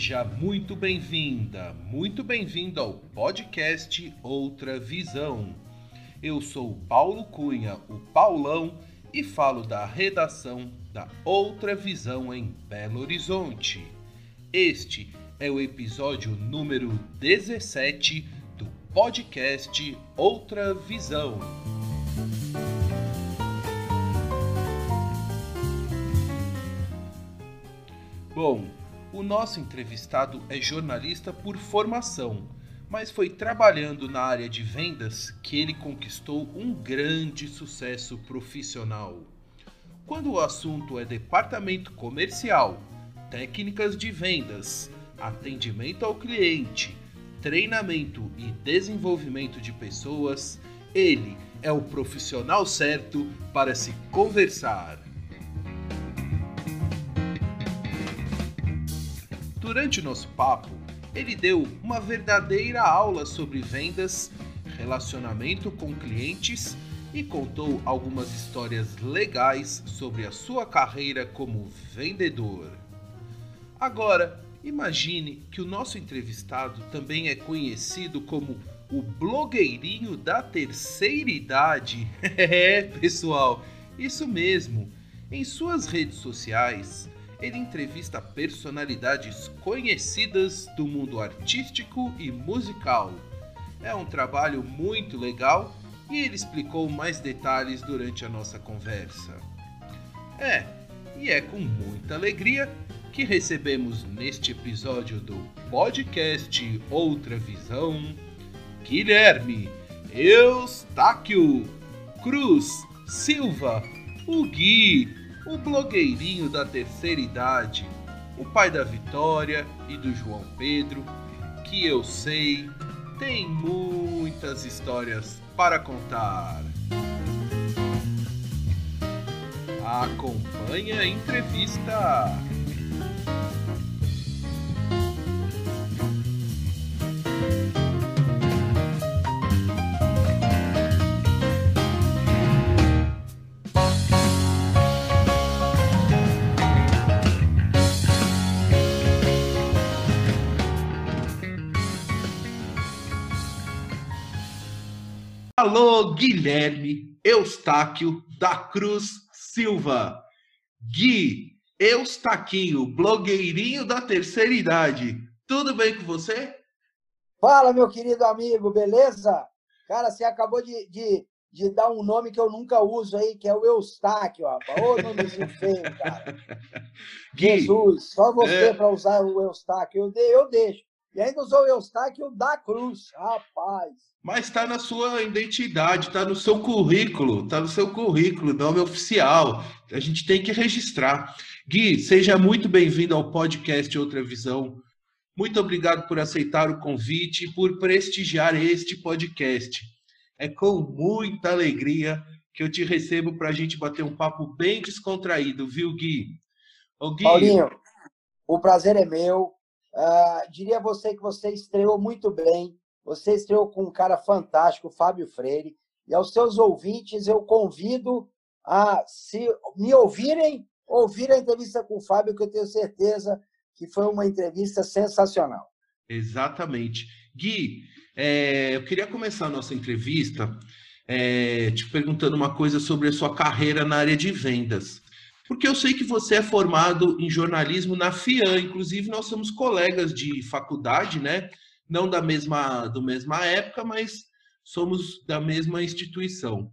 Seja muito bem-vinda, muito bem-vindo ao podcast Outra Visão. Eu sou Paulo Cunha, o Paulão, e falo da redação da Outra Visão em Belo Horizonte. Este é o episódio número 17 do podcast Outra Visão. Bom, o nosso entrevistado é jornalista por formação, mas foi trabalhando na área de vendas que ele conquistou um grande sucesso profissional. Quando o assunto é departamento comercial, técnicas de vendas, atendimento ao cliente, treinamento e desenvolvimento de pessoas, ele é o profissional certo para se conversar. Durante o nosso papo, ele deu uma verdadeira aula sobre vendas, relacionamento com clientes e contou algumas histórias legais sobre a sua carreira como vendedor. Agora, imagine que o nosso entrevistado também é conhecido como o blogueirinho da terceira idade. É, pessoal, isso mesmo. Em suas redes sociais, ele entrevista personalidades conhecidas do mundo artístico e musical. É um trabalho muito legal e ele explicou mais detalhes durante a nossa conversa. É, e é com muita alegria que recebemos neste episódio do podcast Outra Visão Guilherme Eustáquio Cruz Silva, o Gui o blogueirinho da terceira idade, o pai da Vitória e do João Pedro, que eu sei tem muitas histórias para contar. Acompanhe a entrevista. Alô, Guilherme Eustáquio da Cruz Silva. Gui Eustaquinho, blogueirinho da terceira idade. Tudo bem com você? Fala, meu querido amigo, beleza? Cara, você acabou de, de, de dar um nome que eu nunca uso aí, que é o Eustáquio, rapaz. Ô, nomezinho feio, cara. Gui, Jesus, só você é... para usar o Eustáquio. Eu, de, eu deixo. E ainda usou o Eustáquio da Cruz, rapaz. Mas está na sua identidade, está no seu currículo, está no seu currículo, nome oficial. A gente tem que registrar. Gui, seja muito bem-vindo ao podcast Outra Visão. Muito obrigado por aceitar o convite e por prestigiar este podcast. É com muita alegria que eu te recebo para a gente bater um papo bem descontraído, viu, Gui? Ô, Gui... Paulinho, o prazer é meu. Uh, diria a você que você estreou muito bem. Você estreou com um cara fantástico, Fábio Freire. E aos seus ouvintes, eu convido a, se me ouvirem, ouvir a entrevista com o Fábio, que eu tenho certeza que foi uma entrevista sensacional. Exatamente. Gui, é, eu queria começar a nossa entrevista é, te perguntando uma coisa sobre a sua carreira na área de vendas. Porque eu sei que você é formado em jornalismo na FIAN, inclusive nós somos colegas de faculdade, né? Não da mesma, do mesma época, mas somos da mesma instituição.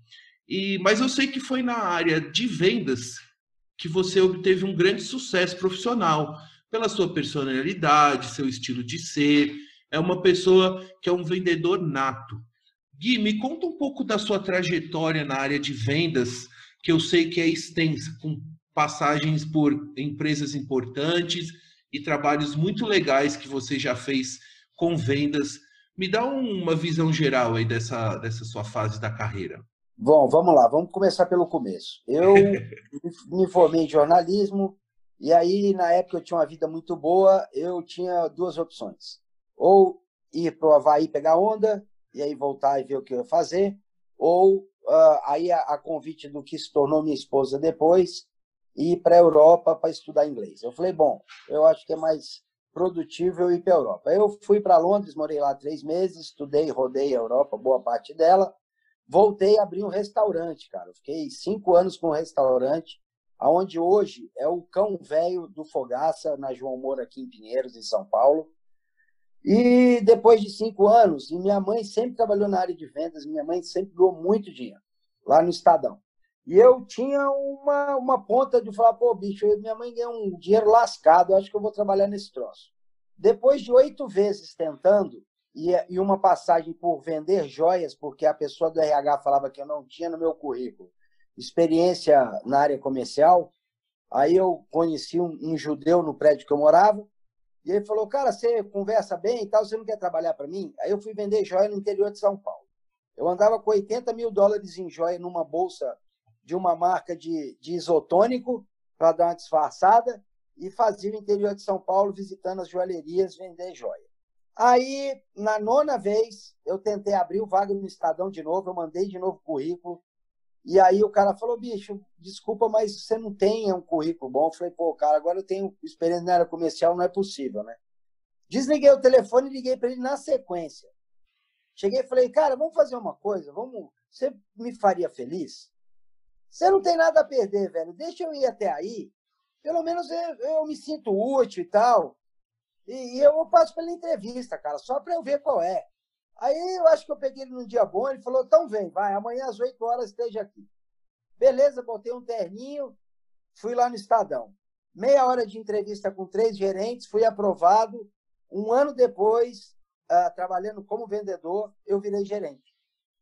E, mas eu sei que foi na área de vendas que você obteve um grande sucesso profissional, pela sua personalidade, seu estilo de ser. É uma pessoa que é um vendedor nato. Gui, me conta um pouco da sua trajetória na área de vendas, que eu sei que é extensa, com passagens por empresas importantes e trabalhos muito legais que você já fez com vendas. Me dá uma visão geral aí dessa, dessa sua fase da carreira. Bom, vamos lá, vamos começar pelo começo. Eu me formei em jornalismo e aí, na época, eu tinha uma vida muito boa, eu tinha duas opções. Ou ir para o Havaí pegar onda e aí voltar e ver o que eu ia fazer, ou uh, aí a, a, convite do que se tornou minha esposa depois, ir para a Europa para estudar inglês. Eu falei, bom, eu acho que é mais produtivo eu ir para a Europa. Eu fui para Londres, morei lá três meses, estudei, rodei a Europa, boa parte dela, voltei a abrir um restaurante, cara. fiquei cinco anos com um restaurante, aonde hoje é o cão velho do Fogaça, na João Moura, aqui em Pinheiros, em São Paulo. E depois de cinco anos, e minha mãe sempre trabalhou na área de vendas, minha mãe sempre ganhou muito dinheiro, lá no Estadão. E eu tinha uma, uma ponta de falar, pô, bicho, minha mãe ganhou um dinheiro lascado, acho que eu vou trabalhar nesse troço. Depois de oito vezes tentando, e, e uma passagem por vender joias, porque a pessoa do RH falava que eu não tinha no meu currículo experiência na área comercial, aí eu conheci um, um judeu no prédio que eu morava, e ele falou, cara, você conversa bem e tal, você não quer trabalhar para mim? Aí eu fui vender joia no interior de São Paulo. Eu andava com 80 mil dólares em joia numa bolsa de uma marca de, de isotônico para dar uma disfarçada e fazia o interior de São Paulo visitando as joalherias vender joia. Aí, na nona vez, eu tentei abrir o vaga no Estadão de novo, eu mandei de novo currículo. E aí o cara falou, bicho, desculpa, mas você não tem um currículo bom. Eu falei, pô, cara, agora eu tenho experiência na área comercial, não é possível, né? Desliguei o telefone e liguei para ele na sequência. Cheguei e falei, cara, vamos fazer uma coisa, vamos. Você me faria feliz? Você não tem nada a perder, velho. Deixa eu ir até aí. Pelo menos eu, eu me sinto útil e tal. E, e eu passo pela entrevista, cara, só para eu ver qual é. Aí eu acho que eu peguei ele num dia bom, ele falou: então vem, vai, amanhã às 8 horas esteja aqui. Beleza, botei um terninho, fui lá no Estadão. Meia hora de entrevista com três gerentes, fui aprovado. Um ano depois, uh, trabalhando como vendedor, eu virei gerente.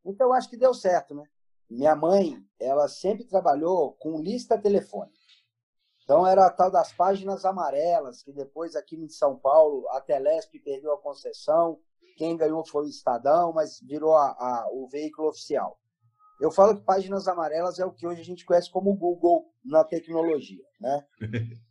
Então, acho que deu certo, né? Minha mãe, ela sempre trabalhou com lista telefônica. Então, era a tal das páginas amarelas, que depois aqui em São Paulo, a Telesp perdeu a concessão, quem ganhou foi o Estadão, mas virou a, a, o veículo oficial. Eu falo que páginas amarelas é o que hoje a gente conhece como Google na tecnologia. Né?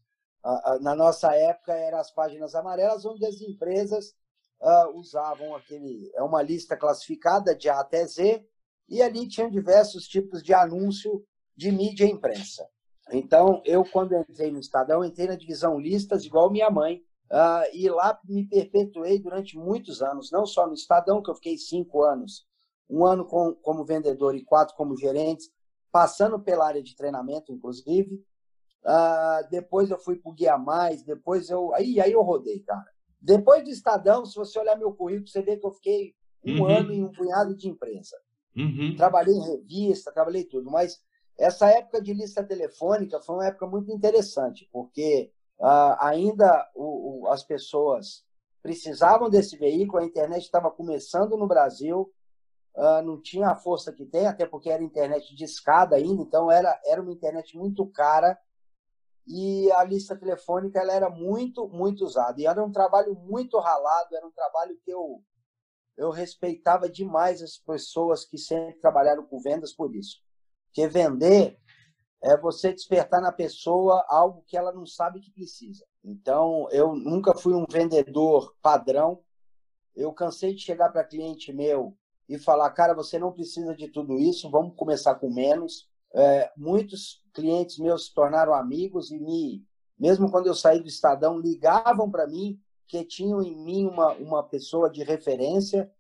na nossa época, eram as páginas amarelas, onde as empresas uh, usavam aquele. É uma lista classificada de A até Z, e ali tinham diversos tipos de anúncio de mídia e imprensa. Então, eu, quando entrei no Estadão, entrei na divisão listas, igual minha mãe, uh, e lá me perpetuei durante muitos anos, não só no Estadão, que eu fiquei cinco anos, um ano com, como vendedor e quatro como gerente, passando pela área de treinamento, inclusive. Uh, depois eu fui para o Guia Mais, depois eu. Aí, aí eu rodei, cara. Depois do Estadão, se você olhar meu currículo, você vê que eu fiquei um uhum. ano em um punhado de imprensa. Uhum. Trabalhei em revista, trabalhei tudo, mas essa época de lista telefônica foi uma época muito interessante, porque uh, ainda o, o, as pessoas precisavam desse veículo, a internet estava começando no Brasil, uh, não tinha a força que tem, até porque era internet de escada ainda, então era, era uma internet muito cara e a lista telefônica ela era muito, muito usada. E era um trabalho muito ralado, era um trabalho que eu, eu respeitava demais as pessoas que sempre trabalharam com vendas por isso. Porque vender é você despertar na pessoa algo que ela não sabe que precisa. Então, eu nunca fui um vendedor padrão. Eu cansei de chegar para cliente meu e falar, cara, você não precisa de tudo isso, vamos começar com menos. É, muitos clientes meus se tornaram amigos e me, mesmo quando eu saí do Estadão, ligavam para mim que tinham em mim uma, uma pessoa de referência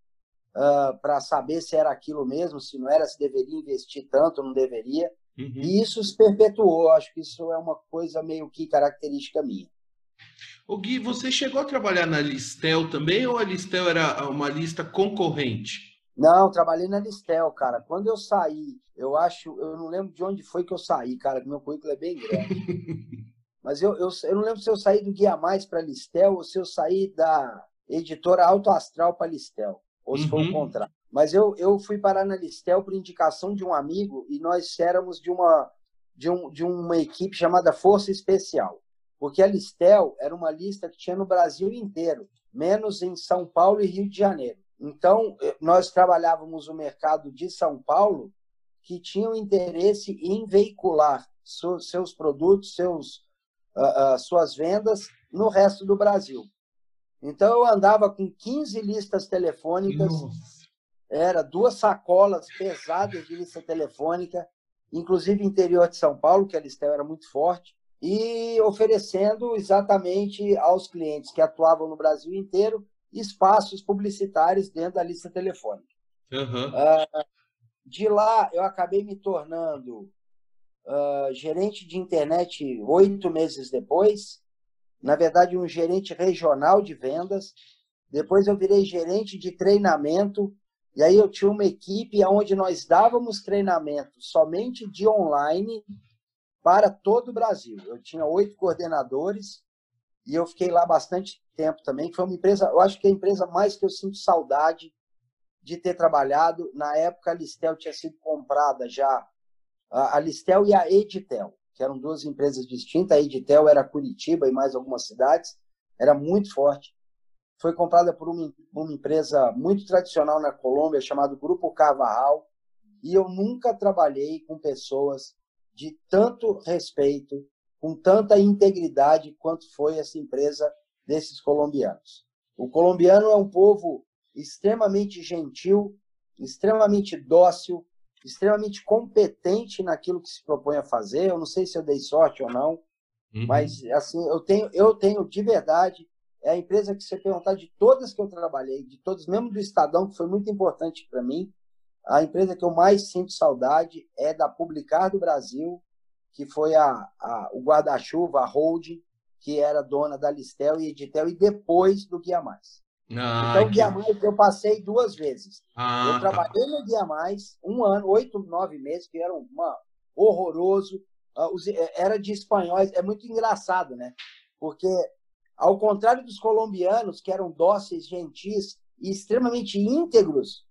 uh, ah, para saber se era aquilo mesmo, se não era, se deveria investir tanto, não deveria. Uhum. E isso se perpetuou. Acho que isso é uma coisa meio que característica minha. O Gui, você chegou a trabalhar na Listel também ou a Listel era uma lista concorrente? Não, trabalhei na Listel, cara. Quando eu saí, eu acho, eu não lembro de onde foi que eu saí, cara, que meu currículo é bem grande. Mas eu, eu, eu não lembro se eu saí do Guia Mais para Listel ou se eu saí da editora Auto Astral para Listel, ou se uhum. foi o contrário. Mas eu, eu fui parar na Listel por indicação de um amigo e nós éramos de uma, de, um, de uma equipe chamada Força Especial, porque a Listel era uma lista que tinha no Brasil inteiro, menos em São Paulo e Rio de Janeiro. Então, eh, nós trabalhávamos o mercado de São Paulo que tinham interesse em veicular seus produtos, seus, uh, uh, suas vendas no resto do Brasil. Então, eu andava com 15 listas telefônicas, Nossa. era duas sacolas pesadas de lista telefônica, inclusive interior de São Paulo, que a Listel era muito forte, e oferecendo exatamente aos clientes que atuavam no Brasil inteiro espaços publicitários dentro da lista telefônica. Uhum. Uh, de lá, eu acabei me tornando uh, gerente de internet oito meses depois, na verdade, um gerente regional de vendas. Depois eu virei gerente de treinamento, e aí eu tinha uma equipe onde nós dávamos treinamento somente de online para todo o Brasil. Eu tinha oito coordenadores e eu fiquei lá bastante tempo também. Foi uma empresa, eu acho que é a empresa mais que eu sinto saudade de ter trabalhado. Na época, a Listel tinha sido comprada já, a Listel e a Editel que eram duas empresas distintas. A Editel era Curitiba e mais algumas cidades, era muito forte. Foi comprada por uma, uma empresa muito tradicional na Colômbia, chamada Grupo Carvajal, e eu nunca trabalhei com pessoas de tanto respeito, com tanta integridade quanto foi essa empresa desses colombianos. O colombiano é um povo extremamente gentil, extremamente dócil, extremamente competente naquilo que se propõe a fazer. Eu não sei se eu dei sorte ou não, uhum. mas assim eu tenho, eu tenho de verdade é a empresa que você perguntar de todas que eu trabalhei, de todas, mesmo do Estadão que foi muito importante para mim, a empresa que eu mais sinto saudade é da Publicar do Brasil, que foi a, a o guarda-chuva, a holding, que era dona da Listel e Editel e depois do Guia Mais. Ah, então, o Guia Mais eu passei duas vezes. Ah, eu tá. trabalhei no Guia Mais um ano, oito, nove meses, que era uma, horroroso. Ah, é, era de espanhóis. É muito engraçado, né? Porque, ao contrário dos colombianos, que eram dóceis, gentis e extremamente íntegros,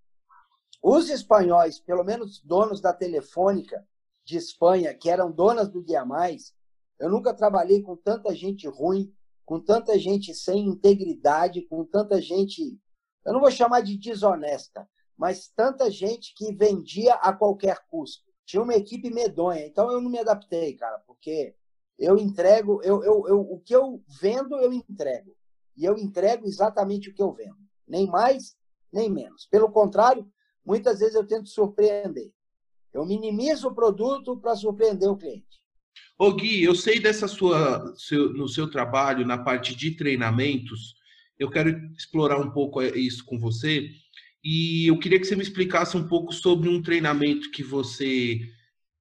os espanhóis, pelo menos donos da Telefônica de Espanha, que eram donas do Guia Mais, eu nunca trabalhei com tanta gente ruim, com tanta gente sem integridade, com tanta gente, eu não vou chamar de desonesta, mas tanta gente que vendia a qualquer custo. Tinha uma equipe medonha, então eu não me adaptei, cara, porque eu entrego, eu, eu, eu, o que eu vendo, eu entrego. E eu entrego exatamente o que eu vendo. Nem mais, nem menos. Pelo contrário, muitas vezes eu tento surpreender. Eu minimizo o produto para surpreender o cliente. Ô Gui, eu sei dessa sua seu, no seu trabalho na parte de treinamentos, eu quero explorar um pouco isso com você e eu queria que você me explicasse um pouco sobre um treinamento que você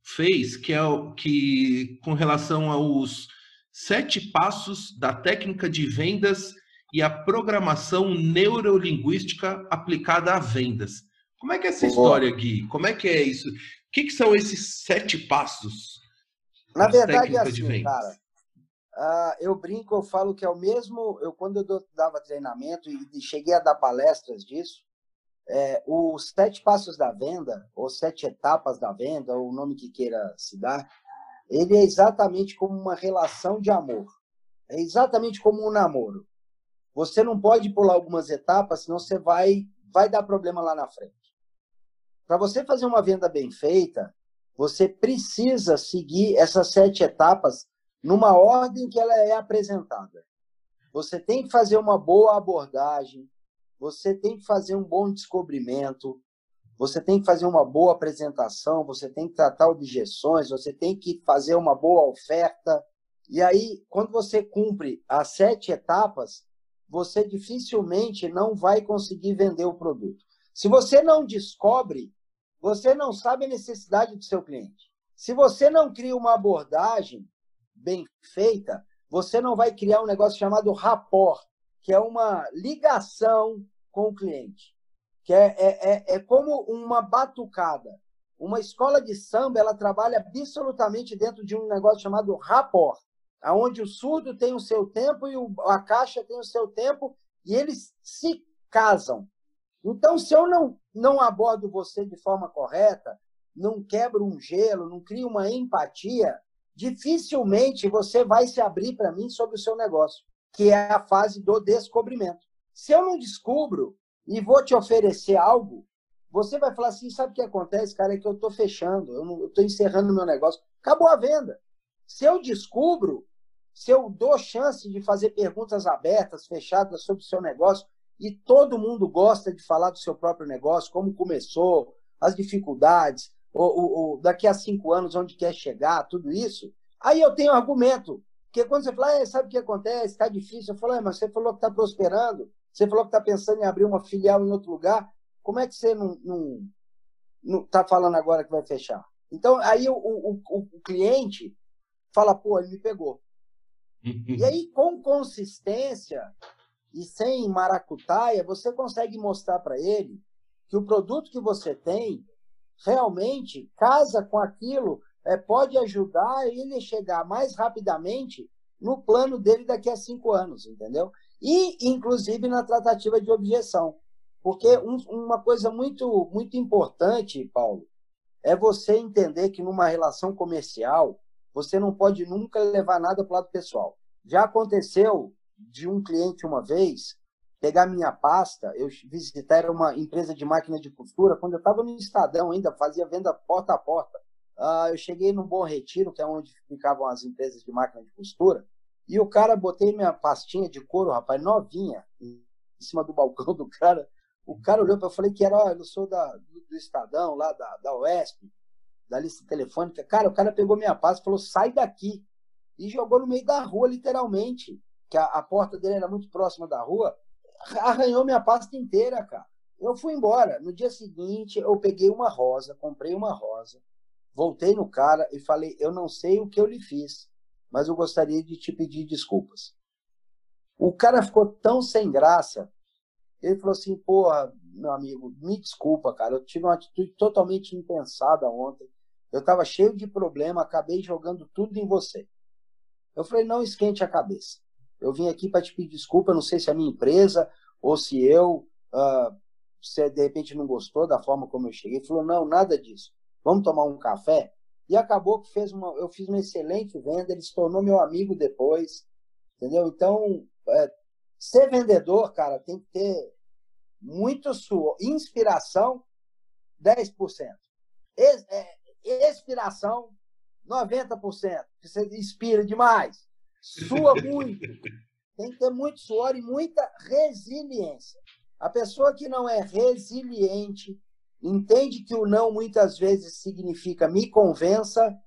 fez, que é o que com relação aos sete passos da técnica de vendas e a programação neurolinguística aplicada a vendas. Como é que é essa história, Gui? Como é que é isso? O que, que são esses sete passos? Na verdade, é assim, cara. Uh, eu brinco, eu falo que é o mesmo. Eu quando eu dava treinamento e cheguei a dar palestras disso, é, os sete passos da venda, ou sete etapas da venda, ou o nome que queira se dar, ele é exatamente como uma relação de amor. É exatamente como um namoro. Você não pode pular algumas etapas, senão você vai vai dar problema lá na frente. Para você fazer uma venda bem feita, você precisa seguir essas sete etapas numa ordem que ela é apresentada. Você tem que fazer uma boa abordagem, você tem que fazer um bom descobrimento, você tem que fazer uma boa apresentação, você tem que tratar objeções, você tem que fazer uma boa oferta. E aí, quando você cumpre as sete etapas, você dificilmente não vai conseguir vender o produto. Se você não descobre você não sabe a necessidade do seu cliente. Se você não cria uma abordagem bem feita, você não vai criar um negócio chamado rapport, que é uma ligação com o cliente. Que é, é, é, é como uma batucada. Uma escola de samba, ela trabalha absolutamente dentro de um negócio chamado rapport, aonde o surdo tem o seu tempo e a caixa tem o seu tempo, e eles se casam. Então, se eu não, não abordo você de forma correta, não quebro um gelo, não crio uma empatia, dificilmente você vai se abrir para mim sobre o seu negócio, que é a fase do descobrimento. Se eu não descubro e vou te oferecer algo, você vai falar assim: sabe o que acontece, cara? É que eu estou fechando, eu estou encerrando o meu negócio. Acabou a venda. Se eu descubro, se eu dou chance de fazer perguntas abertas, fechadas sobre o seu negócio, e todo mundo gosta de falar do seu próprio negócio, como começou, as dificuldades, ou, daqui a cinco anos onde quer chegar, tudo isso, aí eu tenho argumento. Porque quando você fala, sabe o que acontece? Está difícil. Eu falo, mas você falou que está prosperando, você falou que está pensando em abrir uma filial em outro lugar. Como é que você não está falando agora que vai fechar? Então, aí o, o, o, cliente fala, pô, ele me pegou. e aí, com consistência e sem maracutaia, você consegue mostrar para ele que o produto que você tem realmente casa com aquilo, é, pode ajudar ele a chegar mais rapidamente no plano dele daqui a cinco anos, entendeu? E, inclusive, na tratativa de objeção. Porque um, uma coisa muito, muito importante, Paulo, é você entender que numa relação comercial, você não pode nunca levar nada para o lado pessoal. Já aconteceu de um cliente uma vez pegar minha pasta, eu visitar uma empresa de máquina de costura, quando eu estava no Estadão ainda, fazia venda porta a porta. Uh, eu cheguei no Bom Retiro, que é onde ficavam as empresas de máquina de costura, e o cara, botei minha pastinha de couro, rapaz, novinha, em cima do balcão do cara. O cara olhou para eu falei que era, eu sou da, do Estadão, lá da, da OESP, da lista telefônica. Cara, o cara pegou minha pasta e falou, sai daqui. E jogou no meio da rua, literalmente. Que a, a porta dele era muito próxima da rua arranhou minha pasta inteira, cara. Eu fui embora. No dia seguinte, eu peguei uma rosa, comprei uma rosa, voltei no cara e falei: Eu não sei o que eu lhe fiz, mas eu gostaria de te pedir desculpas. O cara ficou tão sem graça. Ele falou assim: Porra, meu amigo, me desculpa, cara. Eu tive uma atitude totalmente impensada ontem. Eu estava cheio de problema, acabei jogando tudo em você. Eu falei: Não esquente a cabeça eu vim aqui para te pedir desculpa, não sei se é a minha empresa ou se eu, uh, se de repente não gostou da forma como eu cheguei. Ele falou, não, nada disso. Vamos tomar um café? E acabou que fez uma, eu fiz uma excelente venda, ele se tornou meu amigo depois, entendeu? Então, é, ser vendedor, cara, tem que ter muito suor. Inspiração, 10%. Es, é, expiração, 90%. Você inspira demais sua muito. Tem que ter muito suor e muita resiliência. A pessoa que não é resiliente, entende que o não muitas vezes significa me convença,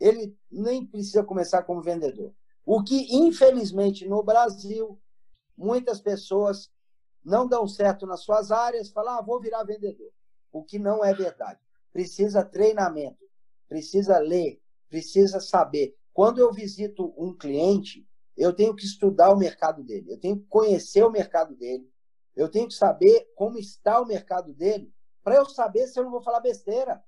ele nem precisa começar como vendedor. O que, infelizmente, no Brasil, muitas pessoas não dão certo nas suas áreas, falam, ah, vou virar vendedor. O que não é verdade. Precisa treinamento, precisa ler, precisa saber. Quando eu visito um cliente, eu tenho que estudar o mercado dele, eu tenho que conhecer o mercado dele, eu tenho que saber como está o mercado dele, para eu saber se eu não vou falar besteira.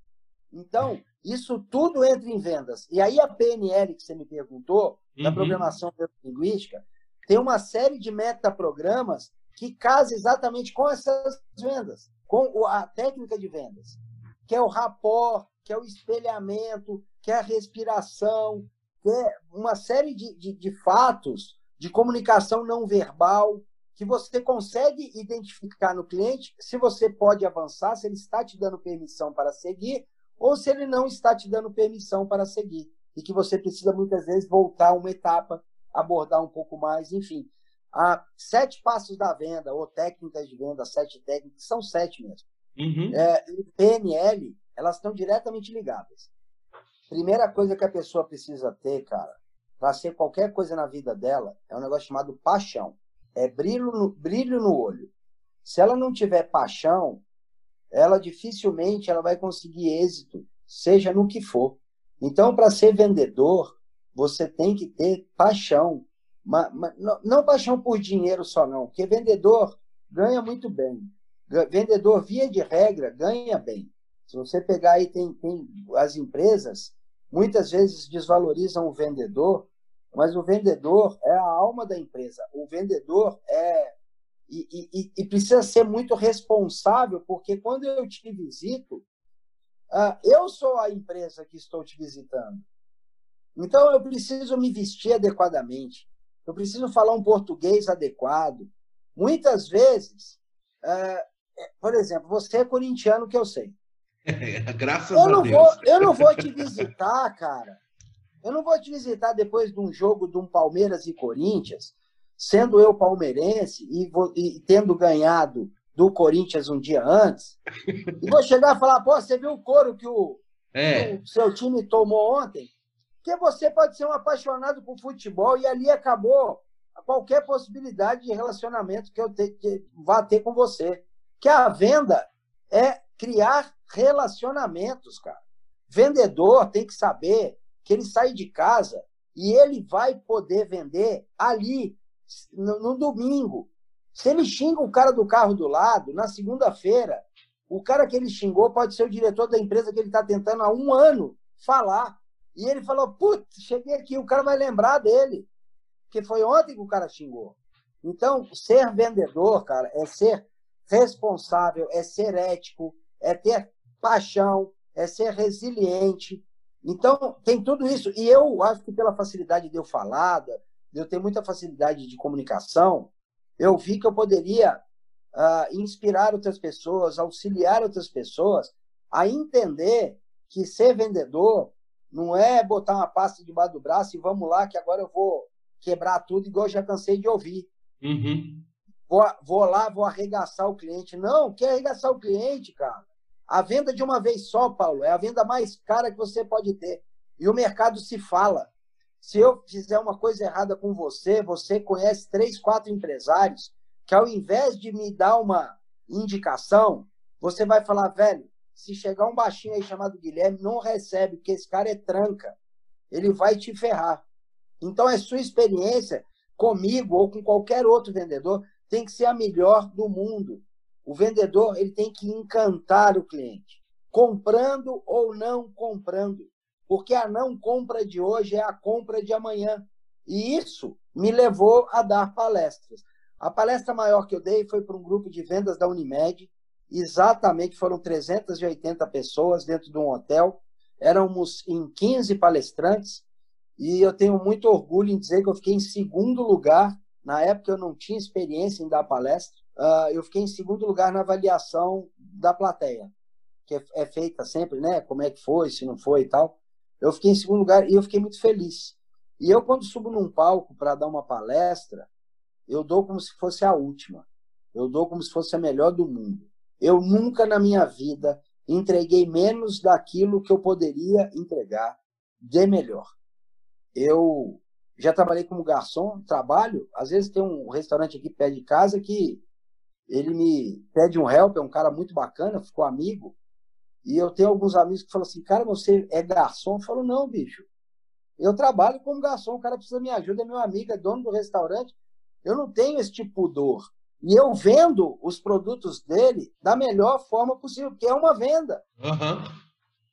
Então, isso tudo entra em vendas. E aí a PNL que você me perguntou, uhum. da programação linguística, tem uma série de metaprogramas que casa exatamente com essas vendas, com a técnica de vendas, que é o rapport, que é o espelhamento, que é a respiração, ter uma série de, de, de fatos de comunicação não verbal que você consegue identificar no cliente se você pode avançar, se ele está te dando permissão para seguir ou se ele não está te dando permissão para seguir e que você precisa muitas vezes voltar uma etapa, abordar um pouco mais, enfim. Há sete passos da venda ou técnicas de venda, sete técnicas, são sete mesmo. Uhum. É, PNL, elas estão diretamente ligadas. Primeira coisa que a pessoa precisa ter, cara, para ser qualquer coisa na vida dela, é um negócio chamado paixão. É brilho no, brilho no olho. Se ela não tiver paixão, ela dificilmente ela vai conseguir êxito, seja no que for. Então, para ser vendedor, você tem que ter paixão. Mas, mas, não, não paixão por dinheiro só, não, porque vendedor ganha muito bem. Vendedor, via de regra, ganha bem. Se você pegar aí, tem, tem as empresas, muitas vezes desvalorizam o vendedor, mas o vendedor é a alma da empresa. O vendedor é. E, e, e precisa ser muito responsável, porque quando eu te visito, uh, eu sou a empresa que estou te visitando. Então, eu preciso me vestir adequadamente. Eu preciso falar um português adequado. Muitas vezes, uh, por exemplo, você é corintiano, que eu sei. Graças eu a Deus. Vou, eu não vou te visitar, cara. Eu não vou te visitar depois de um jogo de um Palmeiras e Corinthians, sendo eu palmeirense e, vou, e tendo ganhado do Corinthians um dia antes, e vou chegar e falar, pô, você viu o couro que o, é. que o seu time tomou ontem? Porque você pode ser um apaixonado por futebol e ali acabou qualquer possibilidade de relacionamento que eu te, que vá ter com você. Que a venda é criar relacionamentos, cara. Vendedor tem que saber que ele sai de casa e ele vai poder vender ali no, no domingo. Se ele xinga o cara do carro do lado, na segunda-feira, o cara que ele xingou pode ser o diretor da empresa que ele está tentando há um ano falar. E ele falou: Putz, cheguei aqui, o cara vai lembrar dele. Porque foi ontem que o cara xingou. Então, ser vendedor, cara, é ser responsável, é ser ético, é ter paixão, é ser resiliente. Então, tem tudo isso. E eu acho que pela facilidade de eu falar, de eu ter muita facilidade de comunicação, eu vi que eu poderia uh, inspirar outras pessoas, auxiliar outras pessoas a entender que ser vendedor não é botar uma pasta debaixo do braço e vamos lá, que agora eu vou quebrar tudo, igual eu já cansei de ouvir. Uhum. Vou, vou lá, vou arregaçar o cliente. Não, quer arregaçar o cliente, cara. A venda de uma vez só, Paulo, é a venda mais cara que você pode ter. E o mercado se fala. Se eu fizer uma coisa errada com você, você conhece três, quatro empresários que, ao invés de me dar uma indicação, você vai falar, velho, se chegar um baixinho aí chamado Guilherme, não recebe, porque esse cara é tranca. Ele vai te ferrar. Então, a sua experiência comigo ou com qualquer outro vendedor tem que ser a melhor do mundo. O vendedor ele tem que encantar o cliente, comprando ou não comprando, porque a não compra de hoje é a compra de amanhã. E isso me levou a dar palestras. A palestra maior que eu dei foi para um grupo de vendas da Unimed, exatamente foram 380 pessoas dentro de um hotel. Éramos em 15 palestrantes e eu tenho muito orgulho em dizer que eu fiquei em segundo lugar. Na época eu não tinha experiência em dar palestra. Uh, eu fiquei em segundo lugar na avaliação da plateia, que é, é, feita sempre, né? Como é que foi, se não foi e tal. Eu fiquei em segundo lugar e eu fiquei muito feliz. E eu, quando subo num palco para dar uma palestra, eu dou como se fosse a última. Eu dou como se fosse a melhor do mundo. Eu nunca na minha vida entreguei menos daquilo que eu poderia entregar de melhor. Eu já trabalhei como garçom, trabalho. Às vezes tem um restaurante aqui perto de casa que ele me pede um help, é um cara muito bacana, ficou amigo. E eu tenho alguns amigos que falam assim: Cara, você é garçom? Eu falo: Não, bicho. Eu trabalho como garçom, o cara precisa de minha ajuda, é meu amigo, é dono do restaurante. Eu não tenho esse tipo de pudor. E eu vendo os produtos dele da melhor forma possível, que é uma venda. Uhum.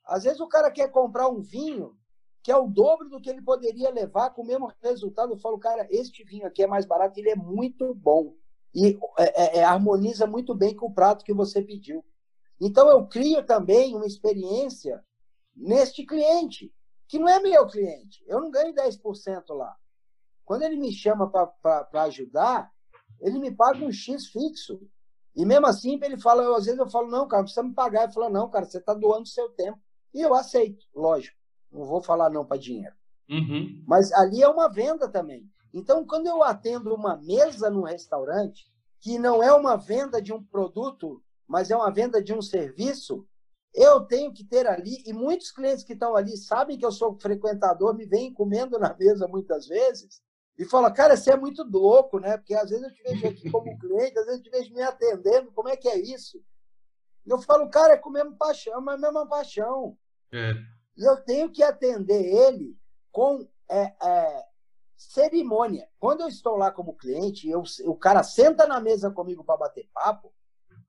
Às vezes o cara quer comprar um vinho que é o dobro do que ele poderia levar com o mesmo resultado. Eu falo, cara, este vinho aqui é mais barato, ele é muito bom. E é, é, é, harmoniza muito bem com o prato que você pediu. Então eu crio também uma experiência neste cliente, que não é meu cliente. Eu não ganho 10% lá. Quando ele me chama para ajudar, ele me paga um X fixo. E mesmo assim, ele fala, eu, às vezes eu falo, não, cara, não precisa me pagar. Ele fala, não, cara, você está doando seu tempo. E eu aceito, lógico. Não vou falar não para dinheiro. Uhum. Mas ali é uma venda também. Então, quando eu atendo uma mesa no restaurante, que não é uma venda de um produto, mas é uma venda de um serviço, eu tenho que ter ali, e muitos clientes que estão ali sabem que eu sou frequentador, me vêm comendo na mesa muitas vezes, e fala, cara, você é muito louco, né? Porque às vezes eu te vejo aqui como cliente, às vezes eu te vejo me atendendo, como é que é isso? Eu falo, cara, é com a mesma paixão, é a mesma paixão. É. E eu tenho que atender ele com é, é, cerimônia. Quando eu estou lá como cliente, eu, o cara senta na mesa comigo para bater papo,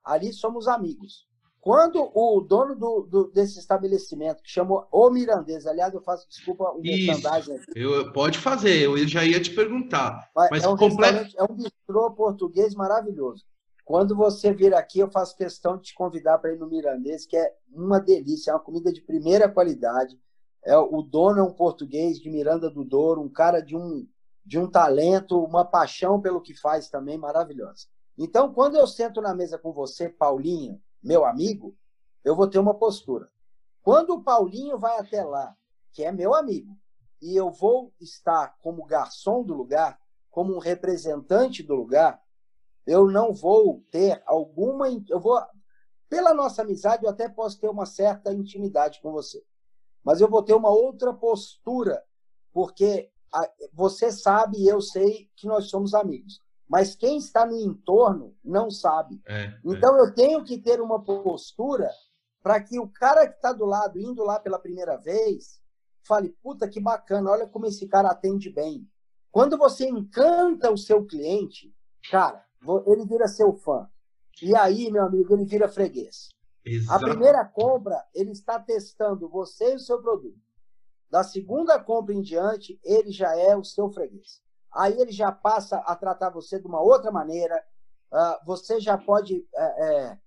ali somos amigos. Quando o dono do, do, desse estabelecimento, que chamou O Mirandês, aliás, eu faço desculpa o merchandising. Eu, pode fazer, eu já ia te perguntar. Mas, mas é, um complet... é um bistrô português maravilhoso. Quando você vir aqui, eu faço questão de te convidar para ir no Mirandês, que é uma delícia, é uma comida de primeira qualidade. É, o dono é um português de Miranda do Douro, um cara de um, de um talento, uma paixão pelo que faz também maravilhosa. Então, quando eu sento na mesa com você, Paulinho, meu amigo, eu vou ter uma postura. Quando o Paulinho vai até lá, que é meu amigo, e eu vou estar como garçom do lugar, como um representante do lugar, eu não vou ter alguma. Eu vou. Pela nossa amizade, eu até posso ter uma certa intimidade com você. Mas eu vou ter uma outra postura, porque você sabe e eu sei que nós somos amigos. Mas quem está no entorno não sabe. É, é. então é. eu tenho que ter uma postura para que o cara que está do lado, indo lá pela primeira vez, fale: puta que bacana, olha como esse cara atende bem. Quando você encanta o seu cliente, cara, ele vira seu fã. E aí, meu amigo, ele vira freguês. Exato. A primeira compra, ele está testando você e o seu produto. Da segunda compra em diante, ele já é o seu freguês. Aí ele já passa a tratar você de uma outra maneira, uh, você já pode é, é,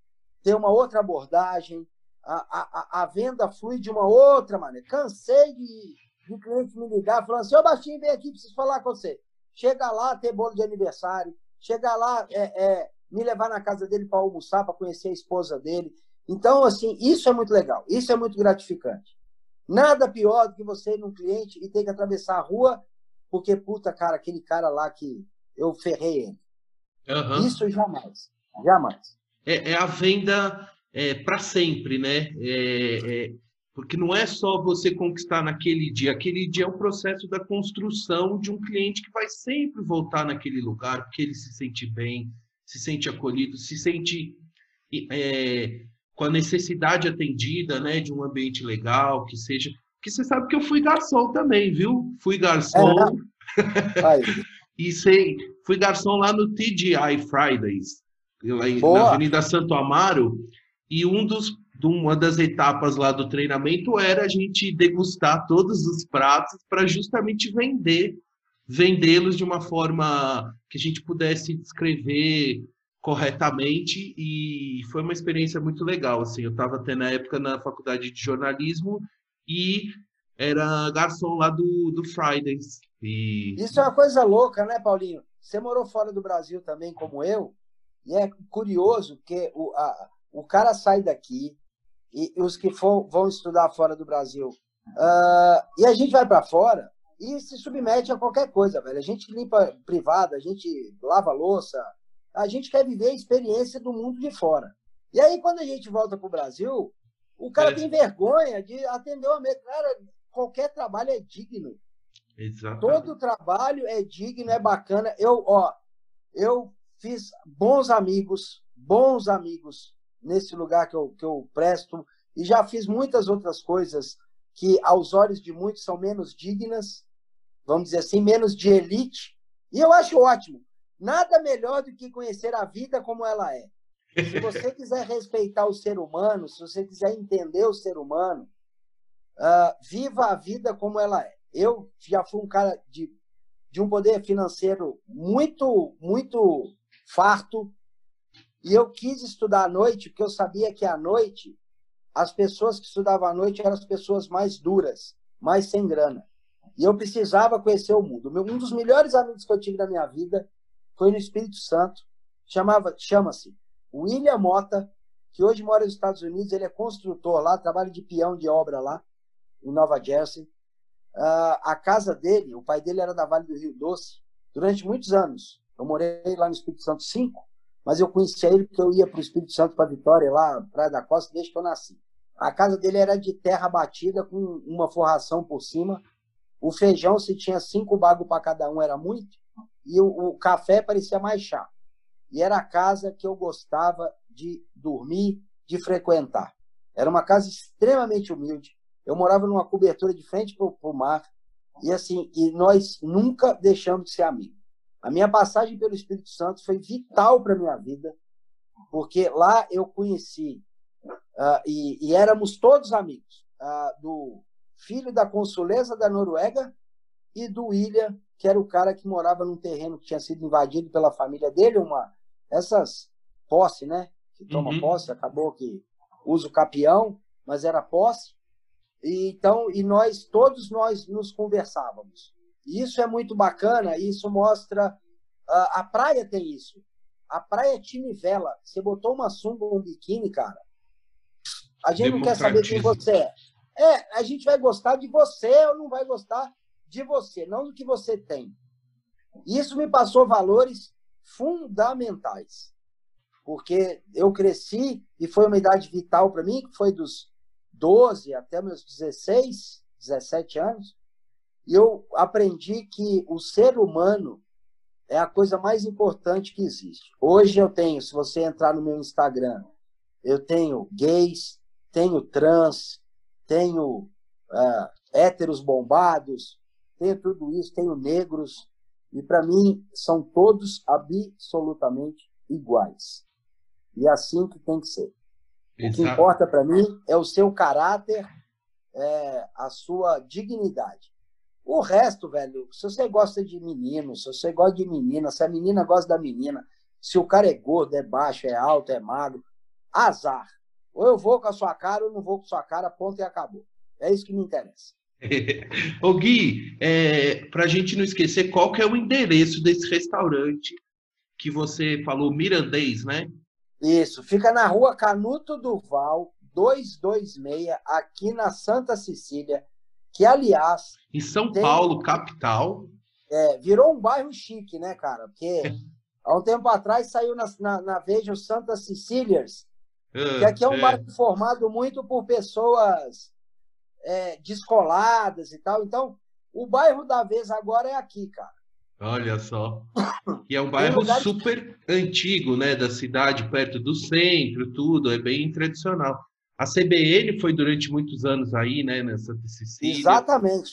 ter uma outra abordagem, a, a, a, venda flui de uma outra maneira. Cansei de, de cliente me ligar falando assim, ô Baixinho, vem aqui, preciso falar com você. Chega lá, ter bolo de aniversário, chegar lá, é, é, me levar na casa dele para almoçar, para conhecer a esposa dele. Então, assim, isso é muito legal, isso é muito gratificante. Nada pior do que você ir num cliente e ter que atravessar a rua porque, puta, cara, aquele cara lá que eu ferrei ele. Uhum. Isso jamais, jamais. É, é a venda é, para sempre, né? É, é porque não é só você conquistar naquele dia, aquele dia é um processo da construção de um cliente que vai sempre voltar naquele lugar, porque ele se sente bem, se sente acolhido, se sente é, com a necessidade atendida, né, de um ambiente legal, que seja. Porque você sabe que eu fui garçom também, viu? Fui garçom. É. e sei, fui garçom lá no TGI Fridays, lá na Avenida Santo Amaro, e um dos uma das etapas lá do treinamento era a gente degustar todos os pratos para justamente vender, vendê-los de uma forma que a gente pudesse descrever corretamente e foi uma experiência muito legal assim eu estava até na época na faculdade de jornalismo e era garçom lá do, do Fridays e... isso é uma coisa louca né Paulinho você morou fora do Brasil também como eu e é curioso que o, a, o cara sai daqui e, e os que for, vão estudar fora do Brasil. Uh, e a gente vai para fora e se submete a qualquer coisa, velho. A gente limpa privada, a gente lava louça, a gente quer viver a experiência do mundo de fora. E aí, quando a gente volta para o Brasil, o cara é. tem vergonha de atender uma. Cara, qualquer trabalho é digno. Exatamente. Todo trabalho é digno, é bacana. Eu, ó, eu fiz bons amigos, bons amigos nesse lugar que eu, que eu presto e já fiz muitas outras coisas que, aos olhos de muitos, são menos dignas, vamos dizer assim, menos de elite. E eu acho ótimo. Nada melhor do que conhecer a vida como ela é. Se você quiser respeitar o ser humano, se você quiser entender o ser humano, uh, viva a vida como ela é. Eu já fui um cara de, de um poder financeiro muito, muito farto, e eu quis estudar à noite, porque eu sabia que à noite, as pessoas que estudavam à noite eram as pessoas mais duras, mais sem grana. E eu precisava conhecer o mundo. Um dos melhores amigos que eu tive na minha vida foi no Espírito Santo. Chamava, chama-se William Mota, que hoje mora nos Estados Unidos. Ele é construtor lá, trabalha de peão de obra lá, em Nova Jersey. Uh, a casa dele, o pai dele era da Vale do Rio Doce, durante muitos anos. Eu morei lá no Espírito Santo cinco mas eu conhecia ele porque eu ia para o Espírito Santo, para Vitória, lá, Praia da Costa, desde que eu nasci. A casa dele era de terra batida, com uma forração por cima. O feijão, se tinha cinco bagos para cada um, era muito. E o, o, café parecia mais chá. E era a casa que eu gostava de dormir, de frequentar. Era uma casa extremamente humilde. Eu morava numa cobertura de frente para o mar. E assim, e nós nunca deixamos de ser amigos. A minha passagem pelo Espírito Santo foi vital para minha vida, porque lá eu conheci, uh, e, e, éramos todos amigos, uh, do filho da consuleza da Noruega e do William, que era o cara que morava num terreno que tinha sido invadido pela família dele, uma essas posse, né? Que toma uhum. posse, acabou que usa o capião, mas era posse. E, então, e nós, todos nós nos conversávamos. E isso é muito bacana, isso mostra. A, a praia tem isso. A praia te nivela. Você botou uma sunga ou um biquíni, cara. A gente não quer saber quem você é. É, a gente vai gostar de você ou não vai gostar de você, não do que você tem. Isso me passou valores fundamentais. Porque eu cresci e foi uma idade vital para mim, que foi dos 12 até meus 16, 17 anos, e eu aprendi que o ser humano é a coisa mais importante que existe. Hoje eu tenho, se você entrar no meu Instagram, eu tenho gays, tenho trans, tenho uh, héteros bombados, tenho tudo isso, tenho negros, e para mim são todos absolutamente iguais. E é assim que tem que ser. Exato. O que importa para mim é o seu caráter, é, a sua dignidade. O resto, velho, se você gosta de menino, se você gosta de menina, se a menina gosta da menina, se o cara é gordo, é baixo, é alto, é magro, azar. Ou eu vou com a sua cara ou não vou com a sua cara, ponto e acabou. É isso que me interessa. Ô Gui, é, para a gente não esquecer, qual que é o endereço desse restaurante que você falou, Mirandês, né? Isso, fica na rua Canuto Duval, 226, aqui na Santa Cecília, que, aliás... Em São tem... Paulo, capital. É, virou um bairro chique, né, cara? Porque há um tempo atrás saiu na, na, na Veja o Santa Cecílias, que aqui é um é. bairro formado muito por pessoas é, descoladas e tal. Então, o bairro da vez agora é aqui, cara. Olha só. E é um bairro super antigo, né? Da cidade, perto do centro, tudo. É bem tradicional. A CBN foi durante muitos anos aí, né? Nessa Cecília. Exatamente.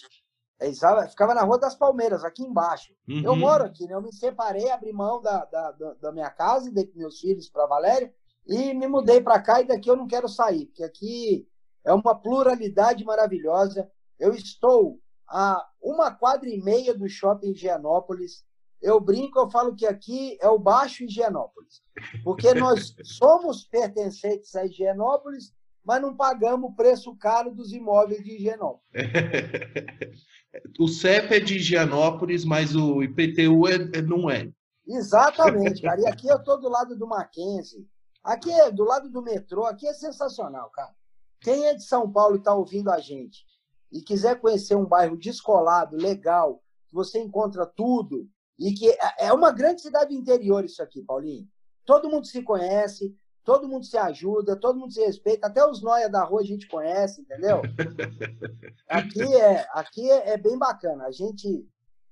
É, ficava na Rua das Palmeiras, aqui embaixo. Uhum. Eu moro aqui, né? Eu me separei, abri mão da, da, da minha casa, dei meus filhos para Valéria e me mudei para cá e daqui eu não quero sair, porque aqui é uma pluralidade maravilhosa. Eu estou a uma quadra e meia do shopping Higienópolis. Eu brinco, eu falo que aqui é o Baixo Higienópolis, porque nós somos pertencentes a Higienópolis, mas não pagamos o preço caro dos imóveis de Higienópolis. o CEP é de Higienópolis, mas o IPTU é, não é. Exatamente, cara. E aqui eu estou do lado do Mackenzie. Aqui é do lado do metrô, aqui é sensacional, cara. Quem é de São Paulo e está ouvindo a gente e quiser conhecer um bairro descolado, legal, que você encontra tudo e que é, é uma grande cidade interior isso aqui, Paulinho. Todo mundo se conhece, todo mundo se ajuda, todo mundo se respeita, até os noia da rua a gente conhece, entendeu? Aqui é, aqui é, é bem bacana. A gente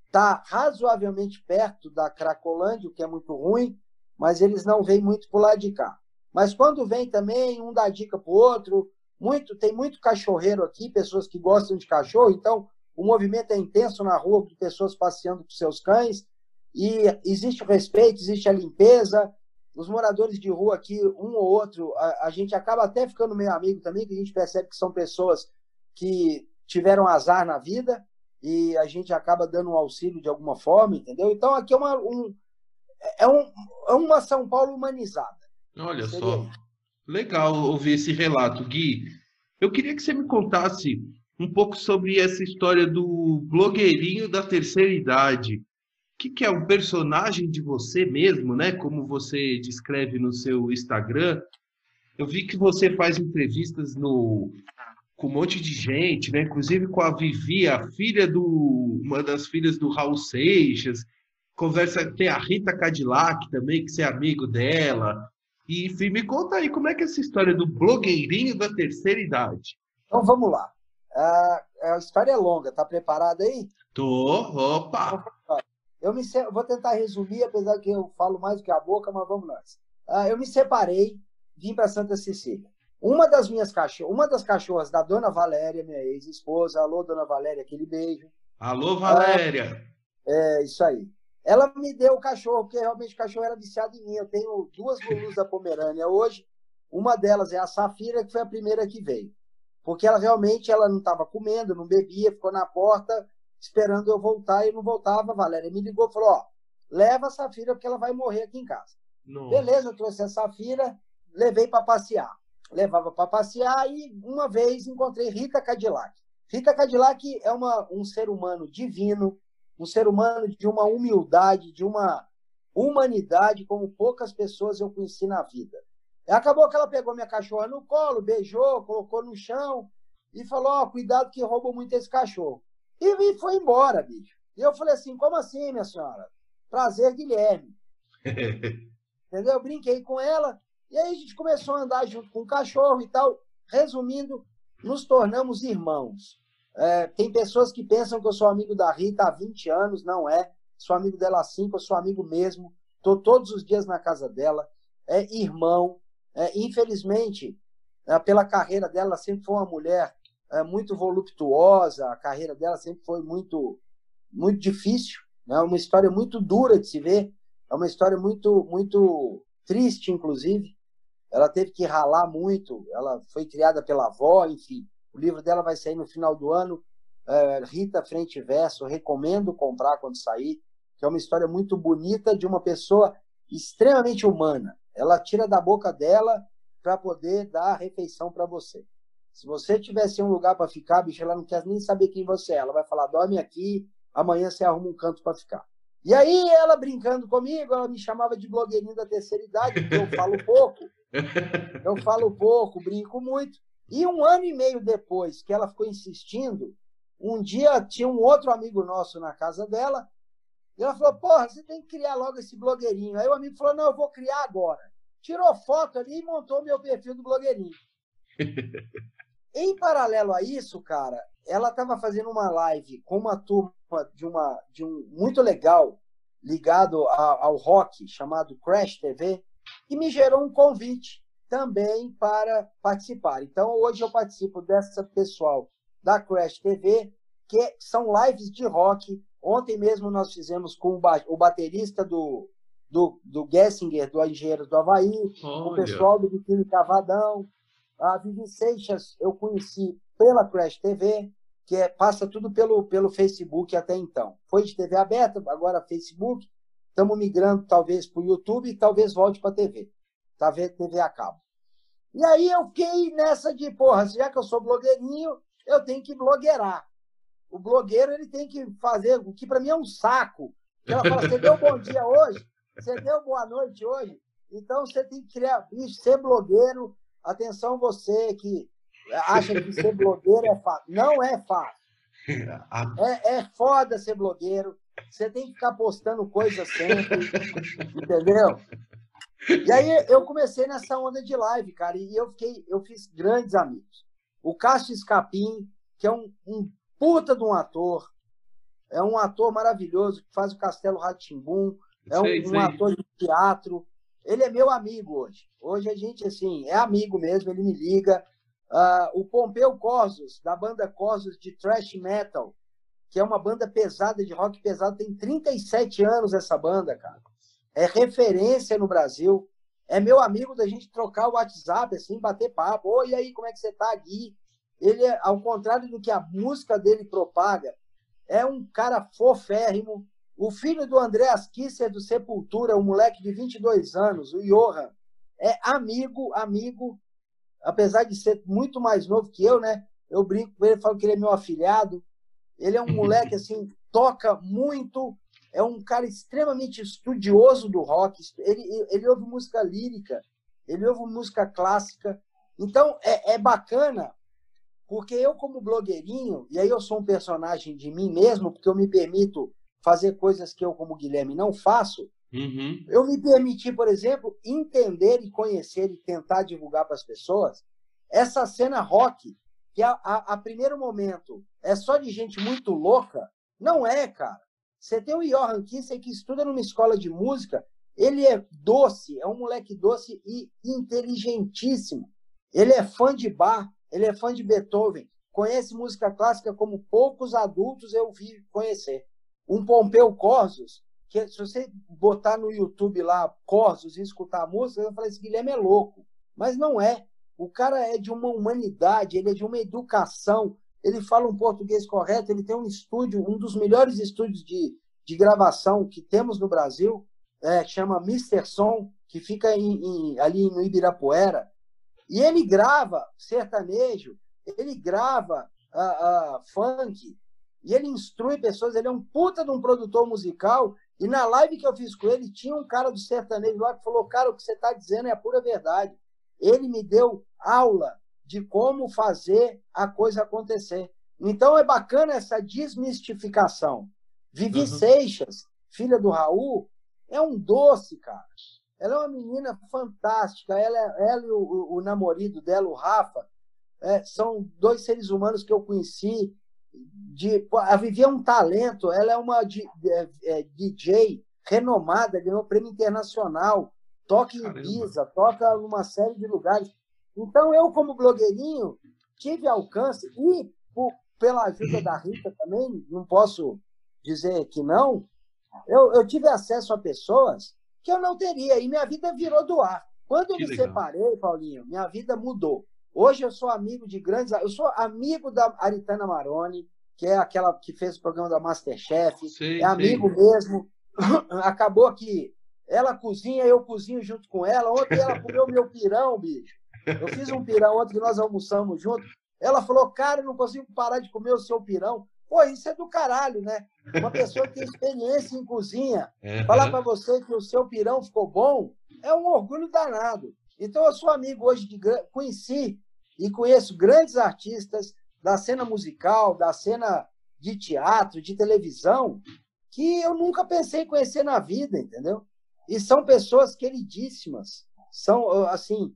está razoavelmente perto da Cracolândia, o que é muito ruim, mas eles não vêm muito por lado de cá. Mas quando vem também, um dá dica para o outro. Muito, tem muito cachorreiro aqui, pessoas que gostam de cachorro, então o movimento é intenso na rua, de pessoas passeando com seus cães, e existe o respeito, existe a limpeza. Os moradores de rua aqui, um ou outro, a, a gente acaba até ficando meio amigo também, que a gente percebe que são pessoas que tiveram azar na vida e a gente acaba dando um auxílio de alguma forma, entendeu? Então aqui é uma, um, é, um, é uma São Paulo humanizada. Olha só. Legal ouvir esse relato, Gui. Eu queria que você me contasse um pouco sobre essa história do blogueirinho da terceira idade. O que, que é um personagem de você mesmo, né? Como você descreve no seu Instagram. Eu vi que você faz entrevistas no com um monte de gente, né? Inclusive com a Vivi, a filha do uma das filhas do Raul Seixas. Conversa tem a Rita Cadillac também, que você é amigo dela. E enfim, me conta aí como é que é essa história do blogueirinho da terceira idade. Então vamos lá. A, a história é longa, tá preparado aí? Tô, opa! Eu me vou tentar resumir, apesar que eu falo mais do que a boca, mas vamos nós. Uh, eu me separei, vim para Santa Cecília. Uma das minhas cachorras, uma das cachorras da dona Valéria, minha ex-esposa, alô, dona Valéria, aquele beijo. Alô, Valéria! Uh, é, isso aí. Ela me deu o cachorro, porque realmente o cachorro era viciado em mim. Eu tenho duas Lulus da Pomerânia hoje. Uma delas é a Safira, que foi a primeira que veio. Porque ela realmente ela não estava comendo, não bebia, ficou na porta esperando eu voltar e não voltava. A Valéria me ligou e falou: Ó, leva a Safira porque ela vai morrer aqui em casa. Beleza, trouxe a Safira, levei para passear. Levava para passear e uma vez encontrei Rita Cadillac. Rita Cadillac é uma, um ser humano divino, um ser humano de uma humildade, de uma humanidade como poucas pessoas eu conheci na vida. Acabou que ela pegou minha cachorra no colo, beijou, colocou no chão e falou: oh, cuidado que roubou muito esse cachorro. E, e foi embora, bicho. E eu falei assim: como assim, minha senhora? Prazer, Guilherme. Entendeu? Eu brinquei com ela e aí a gente começou a andar junto com o cachorro e tal. Resumindo, nos tornamos irmãos. É, tem pessoas que pensam que eu sou amigo da Rita há 20 anos, não é. Sou amigo dela há 5, eu sou amigo mesmo. Estou todos os dias na casa dela. É irmão. É, infelizmente, é, pela carreira dela, ela sempre foi uma mulher é, muito voluptuosa, a carreira dela sempre foi muito, muito difícil. É né? uma história muito dura de se ver. É uma história muito, muito triste, inclusive. Ela teve que ralar muito. Ela foi criada pela avó, enfim. O livro dela vai sair no final do ano. É, Rita Frente e Verso, recomendo comprar quando sair, que é uma história muito bonita de uma pessoa extremamente humana. Ela tira da boca dela para poder dar a refeição para você. Se você tivesse um lugar para ficar, bicho, ela não quer nem saber quem você é. Ela vai falar: dorme aqui, amanhã você arruma um canto para ficar. E aí, ela brincando comigo, ela me chamava de blogueirinho da terceira idade, porque eu falo pouco. Eu falo pouco, brinco muito. E um ano e meio depois que ela ficou insistindo, um dia tinha um outro amigo nosso na casa dela, e ela falou: Porra, você tem que criar logo esse blogueirinho. Aí o amigo falou: Não, eu vou criar agora. Tirou foto ali e montou meu perfil do blogueirinho. em paralelo a isso, cara, ela estava fazendo uma live com uma turma de, uma, de um muito legal ligado a, ao rock chamado Crash TV, que me gerou um convite também para participar. Então, hoje eu participo dessa pessoal da Crash TV, que são lives de rock. Ontem mesmo nós fizemos com o baterista do, do, do Gessinger, do Engenheiro do Havaí, Olha. o pessoal do Biquíni Cavadão. A Vivi Seixas eu conheci pela Crash TV, que é, passa tudo pelo, pelo Facebook até então. Foi de TV aberta, agora Facebook. Estamos migrando talvez para o YouTube e talvez volte para a TV. Tá vendo TV a cabo. E aí eu fiquei nessa de, porra, já que eu sou blogueirinho, eu tenho que blogueirar. O blogueiro ele tem que fazer o que para mim é um saco. Ela fala, você deu bom dia hoje? Você deu boa noite hoje? Então você tem que criar, ser blogueiro. Atenção você que acha que ser blogueiro é fácil. Não é fácil. É, é foda ser blogueiro. Você tem que ficar postando coisas sempre. entendeu? E aí eu comecei nessa onda de live, cara, e eu fiquei, eu fiz grandes amigos. O Cássio Escapim, que é um, um puta de um ator, é um ator maravilhoso que faz o Castelo Ratimbum, é um, sei, sei. um ator de teatro. Ele é meu amigo hoje. Hoje a gente, assim, é amigo mesmo, ele me liga. Uh, o Pompeu Corsos, da banda Corsos de Thrash Metal, que é uma banda pesada, de rock pesado, tem 37 anos essa banda, cara é referência no Brasil, é meu amigo da gente trocar o WhatsApp, assim, bater papo. Oi, e aí, como é que você tá, Gui? Ele, ao contrário do que a música dele propaga, é um cara foférrimo. O filho do André Kisser do Sepultura, um moleque de 22 anos, o Johan, é amigo, amigo, apesar de ser muito mais novo que eu, né? Eu brinco com ele, falo que ele é meu afilhado. Ele é um moleque, assim, toca muito, é um cara extremamente estudioso do rock, ele, ele ouve música lírica, ele ouve música clássica. Então, é, é bacana, porque eu, como blogueirinho, e aí eu sou um personagem de mim mesmo, porque eu me permito fazer coisas que eu, como Guilherme, não faço. Uhum. Eu me permiti, por exemplo, entender e conhecer e tentar divulgar para as pessoas essa cena rock, que a, a, a primeiro momento é só de gente muito louca. Não é, cara. Você tem o Johan Kinsey que estuda numa escola de música, ele é doce, é um moleque doce e inteligentíssimo. Ele é fã de Bach, ele é fã de Beethoven, conhece música clássica como poucos adultos eu vi conhecer. Um Pompeu Corsos, que se você botar no YouTube lá Corsos e escutar a música, você falar, esse Guilherme é louco. Mas não é. O cara é de uma humanidade, ele é de uma educação, ele fala um português correto, ele tem um estúdio, um dos melhores estúdios de, de gravação que temos no Brasil, é, chama Mr. Som, que fica em, em, ali no Ibirapuera, e ele grava sertanejo, ele grava uh, uh, funk, e ele instrui pessoas, ele é um puta de um produtor musical, e na live que eu fiz com ele, tinha um cara do sertanejo lá que falou, cara, o que você está dizendo é a pura verdade. Ele me deu aula de como fazer a coisa acontecer. Então é bacana essa desmistificação. Vivi uhum. Seixas, filha do Raul, é um doce, cara. Ela é uma menina fantástica. Ela, ela e o, o, namorado dela, o Rafa, é, são dois seres humanos que eu conheci. De, a Vivi é um talento. Ela é uma é, é, DJ renomada, ganhou prêmio internacional, toca em Ibiza, toca em uma série de lugares. Então, eu, como blogueirinho, tive alcance e, por, pela ajuda da Rita também, não posso dizer que não, eu, eu tive acesso a pessoas que eu não teria, e minha vida virou do ar. Quando eu que me legal. separei, Paulinho, minha vida mudou. Hoje eu sou amigo de grandes. Eu sou amigo da Aritana Maroni, que é aquela que fez o programa da Masterchef. Sim, é amigo sim. mesmo. Acabou que ela cozinha, eu cozinho junto com ela. Ontem ela comeu meu pirão, bicho. Eu fiz um pirão ontem que nós almoçamos junto. Ela falou, cara, eu não consigo parar de comer o seu pirão. Pô, isso é do caralho, né? Uma pessoa que tem experiência em cozinha, uhum. falar para você que o seu pirão ficou bom, é um orgulho danado. Então, eu sou amigo hoje de. Conheci e conheço grandes artistas da cena musical, da cena de teatro, de televisão, que eu nunca pensei em conhecer na vida, entendeu? E são pessoas queridíssimas. São, assim,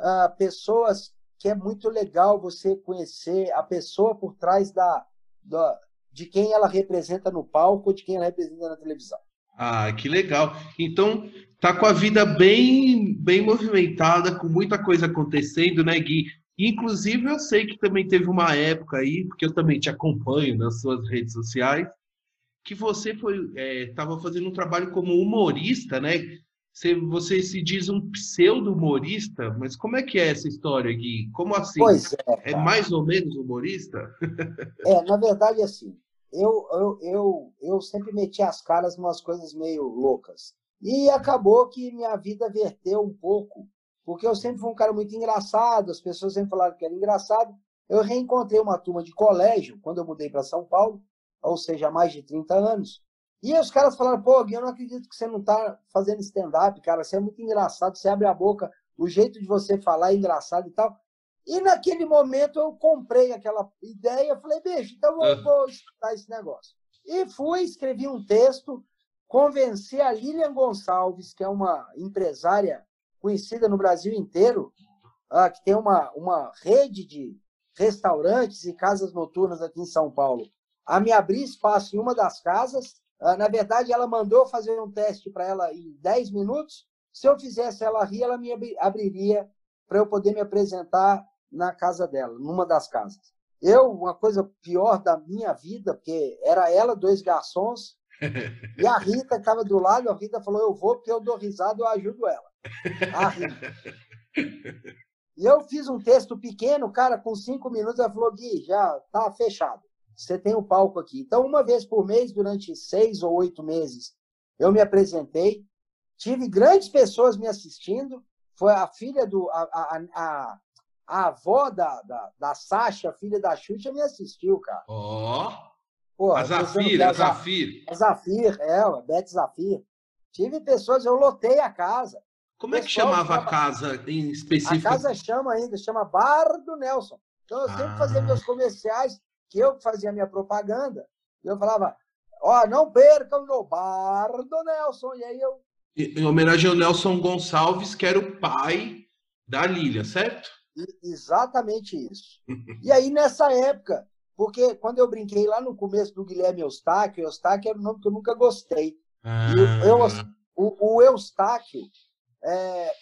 uh, pessoas que é muito legal você conhecer a pessoa por trás da, da, de quem ela representa no palco, de quem ela representa na televisão. Ah, que legal. Então, tá com a vida bem, bem movimentada, com muita coisa acontecendo, né, Gui? Inclusive, eu sei que também teve uma época aí, porque eu também te acompanho nas suas redes sociais, que você foi estava é, fazendo um trabalho como humorista, né? Você, você se diz um pseudo-humorista, mas como é que é essa história, Gui? Como assim? Pois é, é mais ou menos humorista? É, na verdade, assim, eu, eu, eu, eu sempre meti as caras em umas coisas meio loucas. E acabou que minha vida verteu um pouco, porque eu sempre fui um cara muito engraçado, as pessoas sempre falaram que era engraçado. Eu reencontrei uma turma de colégio quando eu mudei para São Paulo, ou seja, há mais de 30 anos. E os caras falaram, pô, Gui, eu não acredito que você não tá fazendo stand-up, cara. Você é muito engraçado, você abre a boca, o jeito de você falar é engraçado e tal. E naquele momento eu comprei aquela ideia, falei, bicho, então eu vou estudar esse negócio. E fui, escrevi um texto, convenci a Lilian Gonçalves, que é uma empresária conhecida no Brasil inteiro, uh, que tem uma, uma rede de restaurantes e casas noturnas aqui em São Paulo, a me abrir espaço em uma das casas ah, na verdade, ela mandou fazer um teste para ela em 10 minutos. Se eu fizesse ela rir, ela me abriria para eu poder me apresentar na casa dela, numa das casas. Eu, uma coisa pior da minha vida, porque era ela, dois garçons, e a Rita estava do lado, a Rita falou, eu vou porque eu dou risada, eu ajudo ela. A Rita. E eu fiz um texto pequeno, cara, com cinco minutos, ela falou, Gui, já tá fechado você tem o um palco aqui. Então, uma vez por mês, durante seis ou oito meses, eu me apresentei. Tive grandes pessoas me assistindo. Foi a filha do. A, a, a, a avó da, da, da Sasha, filha da Xuxa, me assistiu, cara. Ó! Oh. a Zafir, a Zafir. A Zafir, é, a Beth Zafir. Tive pessoas, eu lotei a casa. Como é que chamava chama, a casa em específico? A casa chama ainda, chama Bar do Nelson. Então eu sempre ah. fazia meus comerciais que eu fazia minha propaganda, eu falava, ó, oh, não percam no bar do Nelson. E aí eu. Em homenagem ao Nelson Gonçalves, que era o pai da Lília, certo? exatamente isso. e aí, nessa época, porque quando eu brinquei lá no começo do Guilherme Eustáquio, Eustáquio era um nome que eu nunca gostei. Ah. E eu, o, o Eustáquio, é,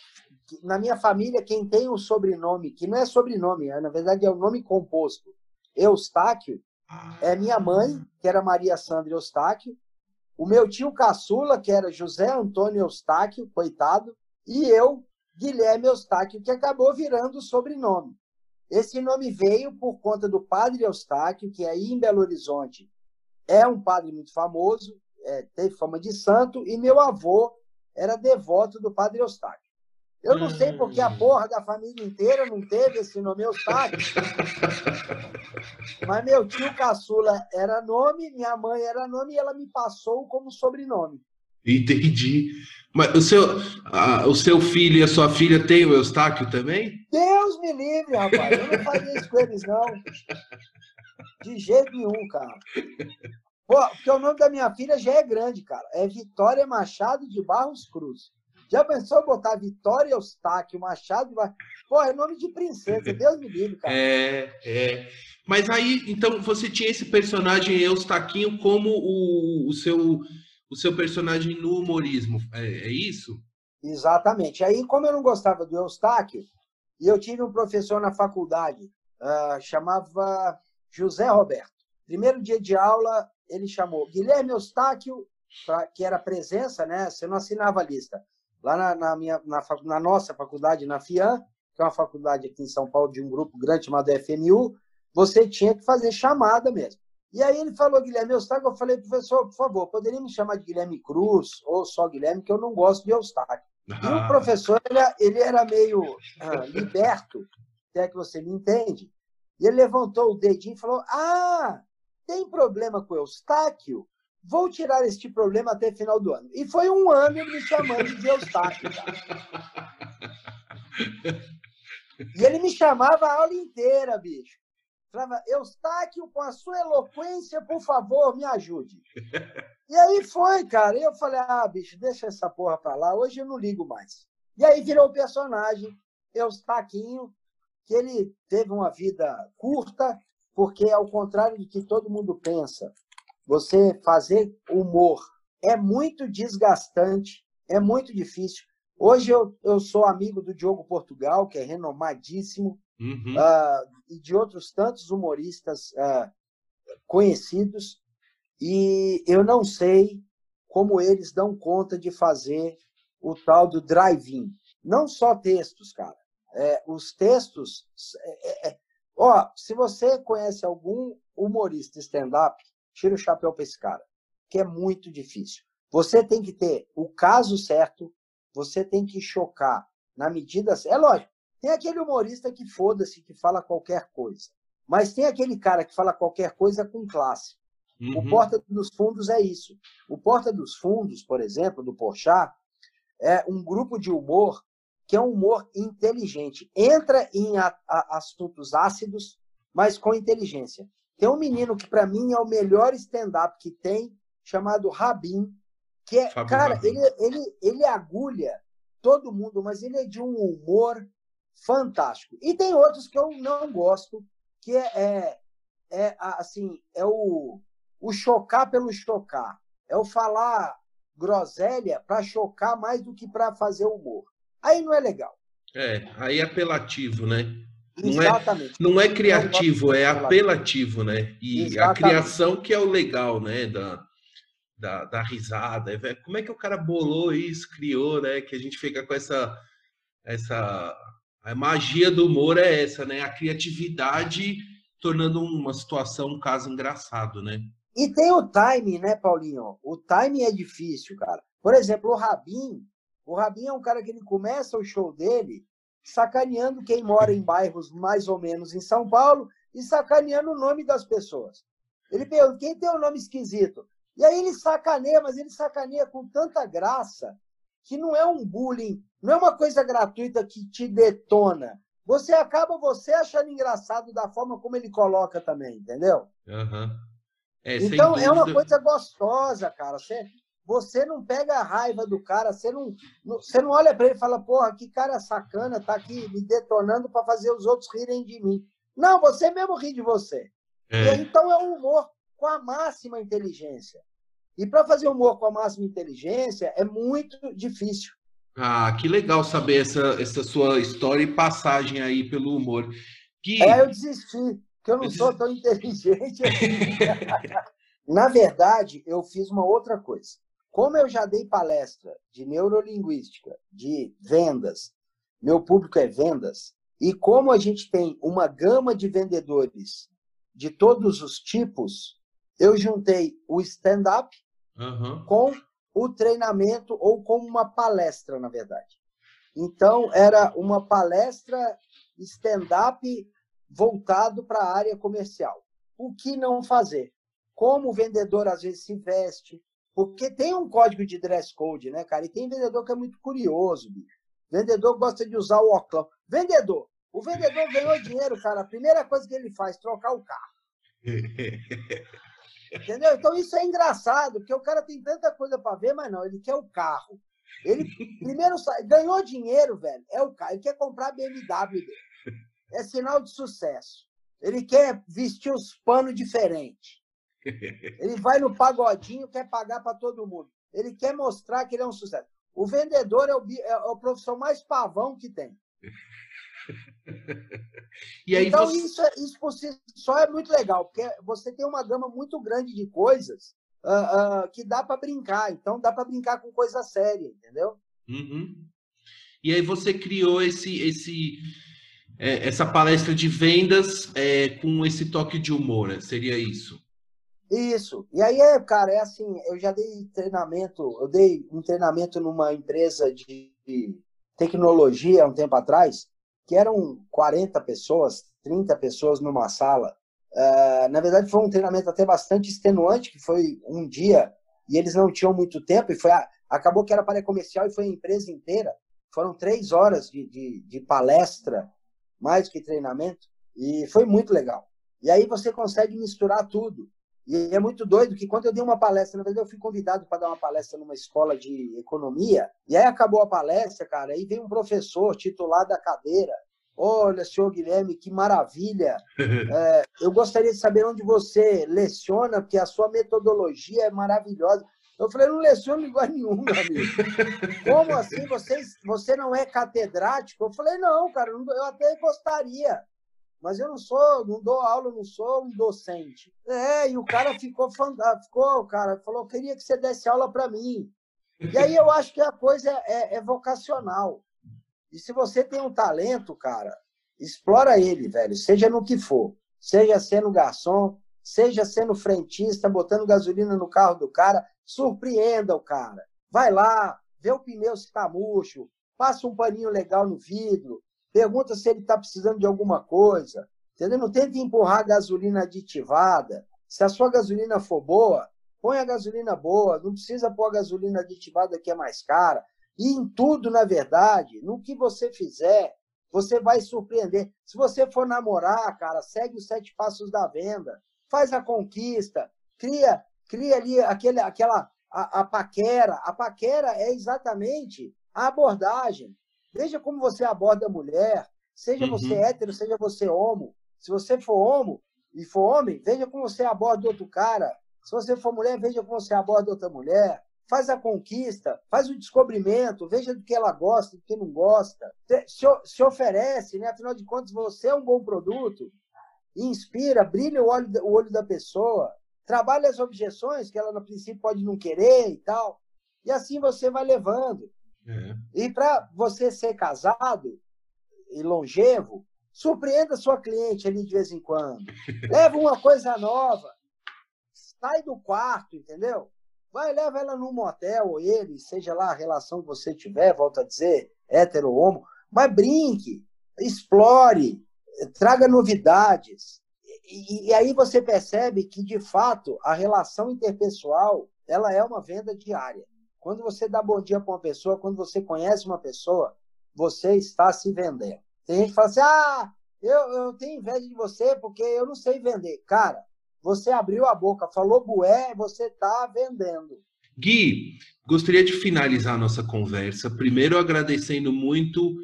na minha família, quem tem o sobrenome, que não é sobrenome, é, na verdade é o nome composto, Eustáquio é minha mãe, que era Maria Sandra Eustáquio, o meu tio caçula, que era José Antônio Eustáquio, coitado, e eu, Guilherme Eustáquio, que acabou virando o sobrenome. Esse nome veio por conta do padre Eustáquio, que aí em Belo Horizonte é um padre muito famoso, é, teve fama de santo, e meu avô era devoto do Padre Eustáquio. Eu não sei porque a hum. porra da família inteira não teve esse nome Eustáquio. Mas meu tio caçula era nome, minha mãe era nome e ela me passou como sobrenome. Entendi. Mas o seu, a, o seu filho e a sua filha têm o Eustáquio também? Deus me livre, rapaz. Eu não faria isso com eles, não. De jeito nenhum, cara. Pô, porque o nome da minha filha já é grande, cara. É Vitória Machado de Barros Cruz. Já pensou botar Vitória Eustáquio Machado Pô, é nome de princesa, Deus me livre, cara. É, é. Mas aí, então, você tinha esse personagem Eustaquinho como o, o, seu, o seu personagem no humorismo, é, é isso? Exatamente. Aí, como eu não gostava do Eustáquio, e eu tive um professor na faculdade, uh, chamava José Roberto. Primeiro dia de aula, ele chamou Guilherme Eustáquio, pra, que era presença, né? Você não assinava a lista. Lá na, na minha, na, na, nossa faculdade, na FIAN, que é uma faculdade aqui em São Paulo de um grupo grande chamado FMU, você tinha que fazer chamada mesmo. E aí ele falou, Guilherme Eustáquio, eu falei, professor, por favor, poderia me chamar de Guilherme Cruz ou só Guilherme, que eu não gosto de Eustáquio. Ah. E o professor, ele, ele era meio ah, liberto, até que você me entende, e ele levantou o dedinho e falou, ah, tem problema com Eustáquio? Vou tirar este problema até final do ano. E foi um ano me chamando de Eustáquio. E ele me chamava a aula inteira, bicho. Falava, Eustáquio, com a sua eloquência, por favor, me ajude. E aí foi, cara. E eu falei, ah, bicho, deixa essa porra pra lá. Hoje eu não ligo mais. E aí virou o personagem, Eustaquinho, que ele teve uma vida curta, porque, ao contrário do que todo mundo pensa, você fazer humor é muito desgastante, é muito difícil. Hoje eu, eu sou amigo do Diogo Portugal, que é renomadíssimo, uhum. uh, e de outros tantos humoristas uh, conhecidos, e eu não sei como eles dão conta de fazer o tal do drive-in. Não só textos, cara. É, os textos. É, é, Ó, se você conhece algum humorista stand-up, tira o chapéu para esse cara, que é muito difícil. Você tem que ter o caso certo, você tem que chocar na medida. É lógico, tem aquele humorista que foda-se, que fala qualquer coisa. Mas tem aquele cara que fala qualquer coisa com classe. Uhum. O Porta dos Fundos é isso. O Porta dos Fundos, por exemplo, do Porchat, é um grupo de humor que é um humor inteligente. Entra em a, a, assuntos ácidos, mas com inteligência. Tem um menino que, para mim, é o melhor stand-up que tem, chamado Rabin, que é, Fábio cara, Rabin. ele, ele, ele agulha todo mundo, mas ele é de um humor fantástico. E tem outros que eu não gosto, que é, é, é assim, é o, o chocar pelo chocar. É o falar groselha para chocar mais do que para fazer humor. Aí não é legal. É, aí é apelativo, né? Não é. É, não é criativo, é apelativo, né? E Exatamente. a criação que é o legal, né? Da, da, da risada. É, como é que o cara bolou isso, criou, né? Que a gente fica com essa. essa a magia do humor é essa, né? A criatividade tornando uma situação, um caso engraçado, né? E tem o time, né, Paulinho? O time é difícil, cara. Por exemplo, o Rabin, o Rabin é um cara que ele começa o show dele sacaneando quem mora em bairros mais ou menos em São Paulo e sacaneando o nome das pessoas. Ele pergunta, quem tem um nome esquisito? E aí ele sacaneia, mas ele sacaneia com tanta graça que não é um bullying, não é uma coisa gratuita que te detona. Você acaba você achando engraçado da forma como ele coloca também, entendeu? Uhum. É, então é uma coisa gostosa, cara. Você, você não pega a raiva do cara, você não, você não olha para ele e fala, porra, que cara sacana, tá aqui me detonando para fazer os outros rirem de mim. Não, você mesmo ri de você. É. então é um humor com a máxima inteligência. E para fazer humor com a máxima inteligência é muito difícil. Ah, que legal saber essa, essa sua história e passagem aí pelo humor. Que... É, eu desisti, que eu não eu sou tão inteligente assim. Na verdade, eu fiz uma outra coisa. Como eu já dei palestra de neurolinguística, de vendas, meu público é vendas, e como a gente tem uma gama de vendedores de todos os tipos, eu juntei o stand-up uhum. com o treinamento ou como uma palestra, na verdade. Então, era uma palestra stand-up voltado para a área comercial. O que não fazer? Como o vendedor às vezes se veste, porque tem um código de dress code, né, cara? E tem vendedor que é muito curioso, bicho. Vendedor gosta de usar o óculos. Vendedor. O vendedor ganhou dinheiro, cara. A primeira coisa que ele faz, trocar o carro. Entendeu? Então isso é engraçado, porque o cara tem tanta coisa para ver, mas não, ele quer o carro. Ele primeiro ganhou dinheiro, velho. É o carro. Ele quer comprar BMW dele. É sinal de sucesso. Ele quer vestir os panos diferentes. Ele vai no pagodinho, quer pagar para todo mundo. Ele quer mostrar que ele é um sucesso. O vendedor é o, é o profissão mais pavão que tem. então, você... isso, é, isso por si só é muito legal, porque você tem uma gama muito grande de coisas uh, uh, que dá para brincar. Então, dá para brincar com coisa séria, entendeu? Uhum. E aí você criou esse, esse, é, essa palestra de vendas é, com esse toque de humor, né? seria isso? Isso. E aí, é, cara, é assim, eu já dei treinamento, eu dei um treinamento numa empresa de tecnologia um tempo atrás, que eram 40 pessoas, 30 pessoas numa sala. Uh, na verdade, foi um treinamento até bastante extenuante, que foi um dia, e eles não tinham muito tempo, e foi a, acabou que era para comercial e foi a empresa inteira. Foram três horas de, de, de palestra, mais que treinamento, e foi muito legal. E aí você consegue misturar tudo. E é muito doido que quando eu dei uma palestra, na verdade eu fui convidado para dar uma palestra numa escola de economia, e aí acabou a palestra, cara, aí vem um professor titular da cadeira. Olha, senhor Guilherme, que maravilha! É, eu gostaria de saber onde você leciona, porque a sua metodologia é maravilhosa. Eu falei, não leciono lugar nenhum, meu amigo. Como assim? Você, você não é catedrático? Eu falei, não, cara, eu até gostaria mas eu não sou, não dou aula, não sou um docente. É, e o cara ficou, ficou cara, falou, queria que você desse aula para mim. E aí eu acho que a coisa é, é, é, vocacional. E se você tem um talento, cara, explora ele, velho, seja no que for. Seja sendo garçom, seja sendo frentista, botando gasolina no carro do cara, surpreenda o cara. Vai lá, vê o pneu se está murcho, passa um paninho legal no vidro, Pergunta se ele está precisando de alguma coisa. Entendeu? Não tente empurrar a gasolina aditivada. Se a sua gasolina for boa, põe a gasolina boa. Não precisa pôr a gasolina aditivada que é mais cara. E em tudo, na verdade, no que você fizer, você vai surpreender. Se você for namorar, cara, segue os sete passos da venda. Faz a conquista. Cria, cria ali aquele, aquela a, a paquera. A paquera é exatamente a abordagem. Veja como você aborda a mulher, seja uhum. você hétero, seja você homo. Se você for homo e for homem, veja como você aborda outro cara. Se você for mulher, veja como você aborda outra mulher. Faz a conquista, faz o descobrimento, veja do que ela gosta, do que não gosta. Se, se oferece, né? afinal de contas, você é um bom produto. Inspira, brilha o olho, o olho da pessoa. Trabalha as objeções que ela, no princípio, pode não querer e tal. E assim você vai levando. É. E para você ser casado e longevo, surpreenda sua cliente ali de vez em quando. Leva uma coisa nova. Sai do quarto, entendeu? Vai, leva ela num motel, ou ele, seja lá a relação que você tiver, volta a dizer, hétero ou homo, mas brinque, explore, traga novidades. E, e aí você percebe que, de fato, a relação interpessoal ela é uma venda diária. Quando você dá bom dia para uma pessoa, quando você conhece uma pessoa, você está se vendendo. Tem gente que fala assim: ah, eu, eu tenho inveja de você porque eu não sei vender. Cara, você abriu a boca, falou bué, você está vendendo. Gui, gostaria de finalizar nossa conversa. Primeiro, agradecendo muito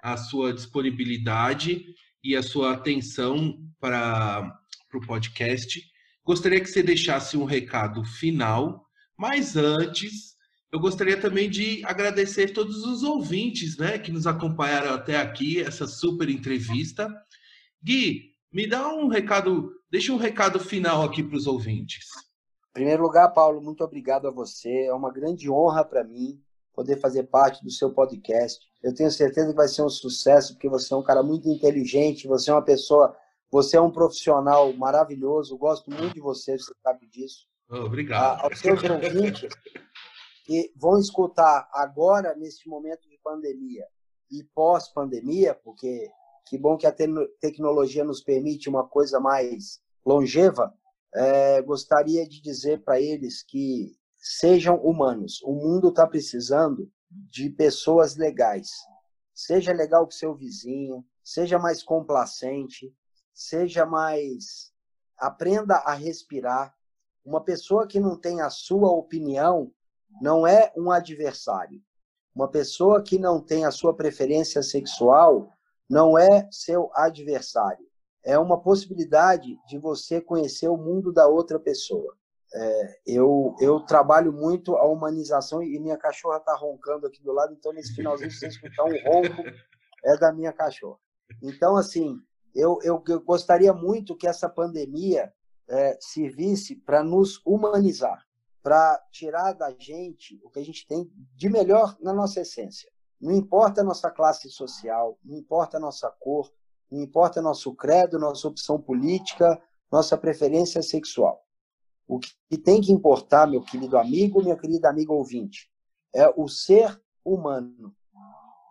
a sua disponibilidade e a sua atenção para o podcast. Gostaria que você deixasse um recado final, mas antes eu gostaria também de agradecer todos os ouvintes né, que nos acompanharam até aqui, essa super entrevista. Gui, me dá um recado, deixa um recado final aqui para os ouvintes. Em primeiro lugar, Paulo, muito obrigado a você. É uma grande honra para mim poder fazer parte do seu podcast. Eu tenho certeza que vai ser um sucesso, porque você é um cara muito inteligente, você é uma pessoa, você é um profissional maravilhoso. Gosto muito de você, você sabe disso. Obrigado. A, aos seus ouvintes, que vão escutar agora, neste momento de pandemia e pós-pandemia, porque que bom que a tecnologia nos permite uma coisa mais longeva, é, gostaria de dizer para eles que sejam humanos. O mundo está precisando de pessoas legais. Seja legal com seu vizinho, seja mais complacente, seja mais. Aprenda a respirar. Uma pessoa que não tem a sua opinião não é um adversário. Uma pessoa que não tem a sua preferência sexual não é seu adversário. É uma possibilidade de você conhecer o mundo da outra pessoa. É, eu, eu trabalho muito a humanização e minha cachorra está roncando aqui do lado, então nesse finalzinho você escutar um ronco é da minha cachorra. Então, assim, eu, eu, eu gostaria muito que essa pandemia é, servisse para nos humanizar, para tirar da gente o que a gente tem de melhor na nossa essência. Não importa a nossa classe social, não importa a nossa cor, não importa nosso credo, nossa opção política, nossa preferência sexual. O que tem que importar, meu querido amigo, minha querida amiga ouvinte, é o ser humano.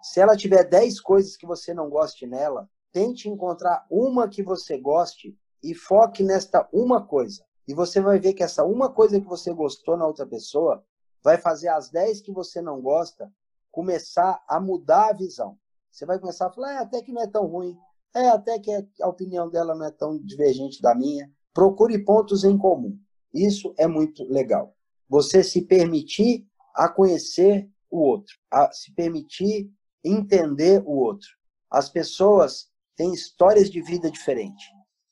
Se ela tiver 10 coisas que você não goste nela, tente encontrar uma que você goste e foque nesta uma coisa. E você vai ver que essa uma coisa que você gostou na outra pessoa vai fazer as 10 que você não gosta começar a mudar a visão. Você vai começar a falar, é, até que não é tão ruim, é, até que a opinião dela não é tão divergente da minha. Procure pontos em comum. Isso é muito legal. Você se permitir a conhecer o outro, a se permitir entender o outro. As pessoas têm histórias de vida diferentes.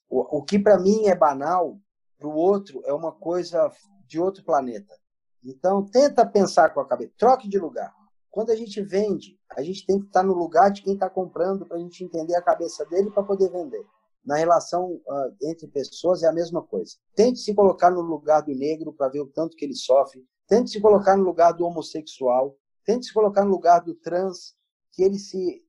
O, o que para mim é banal, para o outro é uma coisa de outro planeta. Então, tenta pensar com a cabeça. Troque de lugar. Quando a gente vende, a gente tem que estar no lugar de quem está comprando para a gente entender a cabeça dele para poder vender na relação uh, entre pessoas é a mesma coisa. Tente se colocar no lugar do negro para ver o tanto que ele sofre. Tente se colocar no lugar do homossexual. Tente se colocar no lugar do trans, que ele se,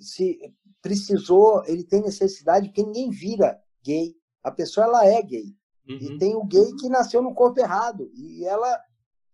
se precisou, ele tem necessidade, porque ninguém vira gay. A pessoa ela é gay. Uhum. E tem o gay que nasceu no corpo errado. E ela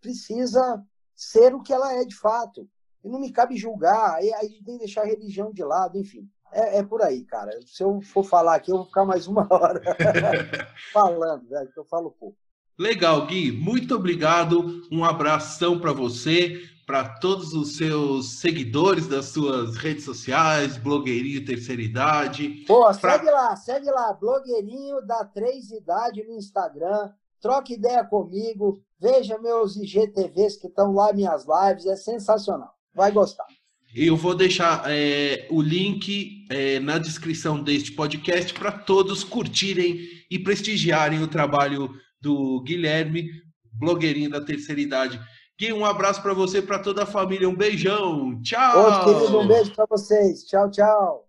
precisa ser o que ela é de fato. E não me cabe julgar, aí a gente tem que deixar a religião de lado, enfim. É, é, por aí, cara. Se eu for falar aqui, eu vou ficar mais uma hora falando, velho, que eu falo pouco. Legal, Gui. Muito obrigado. Um abração para você, para todos os seus seguidores das suas redes sociais, blogueirinho terceira idade. Pô, pra... segue lá, segue lá, blogueirinho da três idade no Instagram. Troque ideia comigo, veja meus IGTVs que estão lá, minhas lives, é sensacional. Vai gostar. Eu vou deixar é, o link é, na descrição deste podcast para todos curtirem e prestigiarem o trabalho do Guilherme, blogueirinho da terceira idade. Gui, um abraço para você e para toda a família. Um beijão. Tchau. Querido, um beijo para vocês. Tchau, tchau.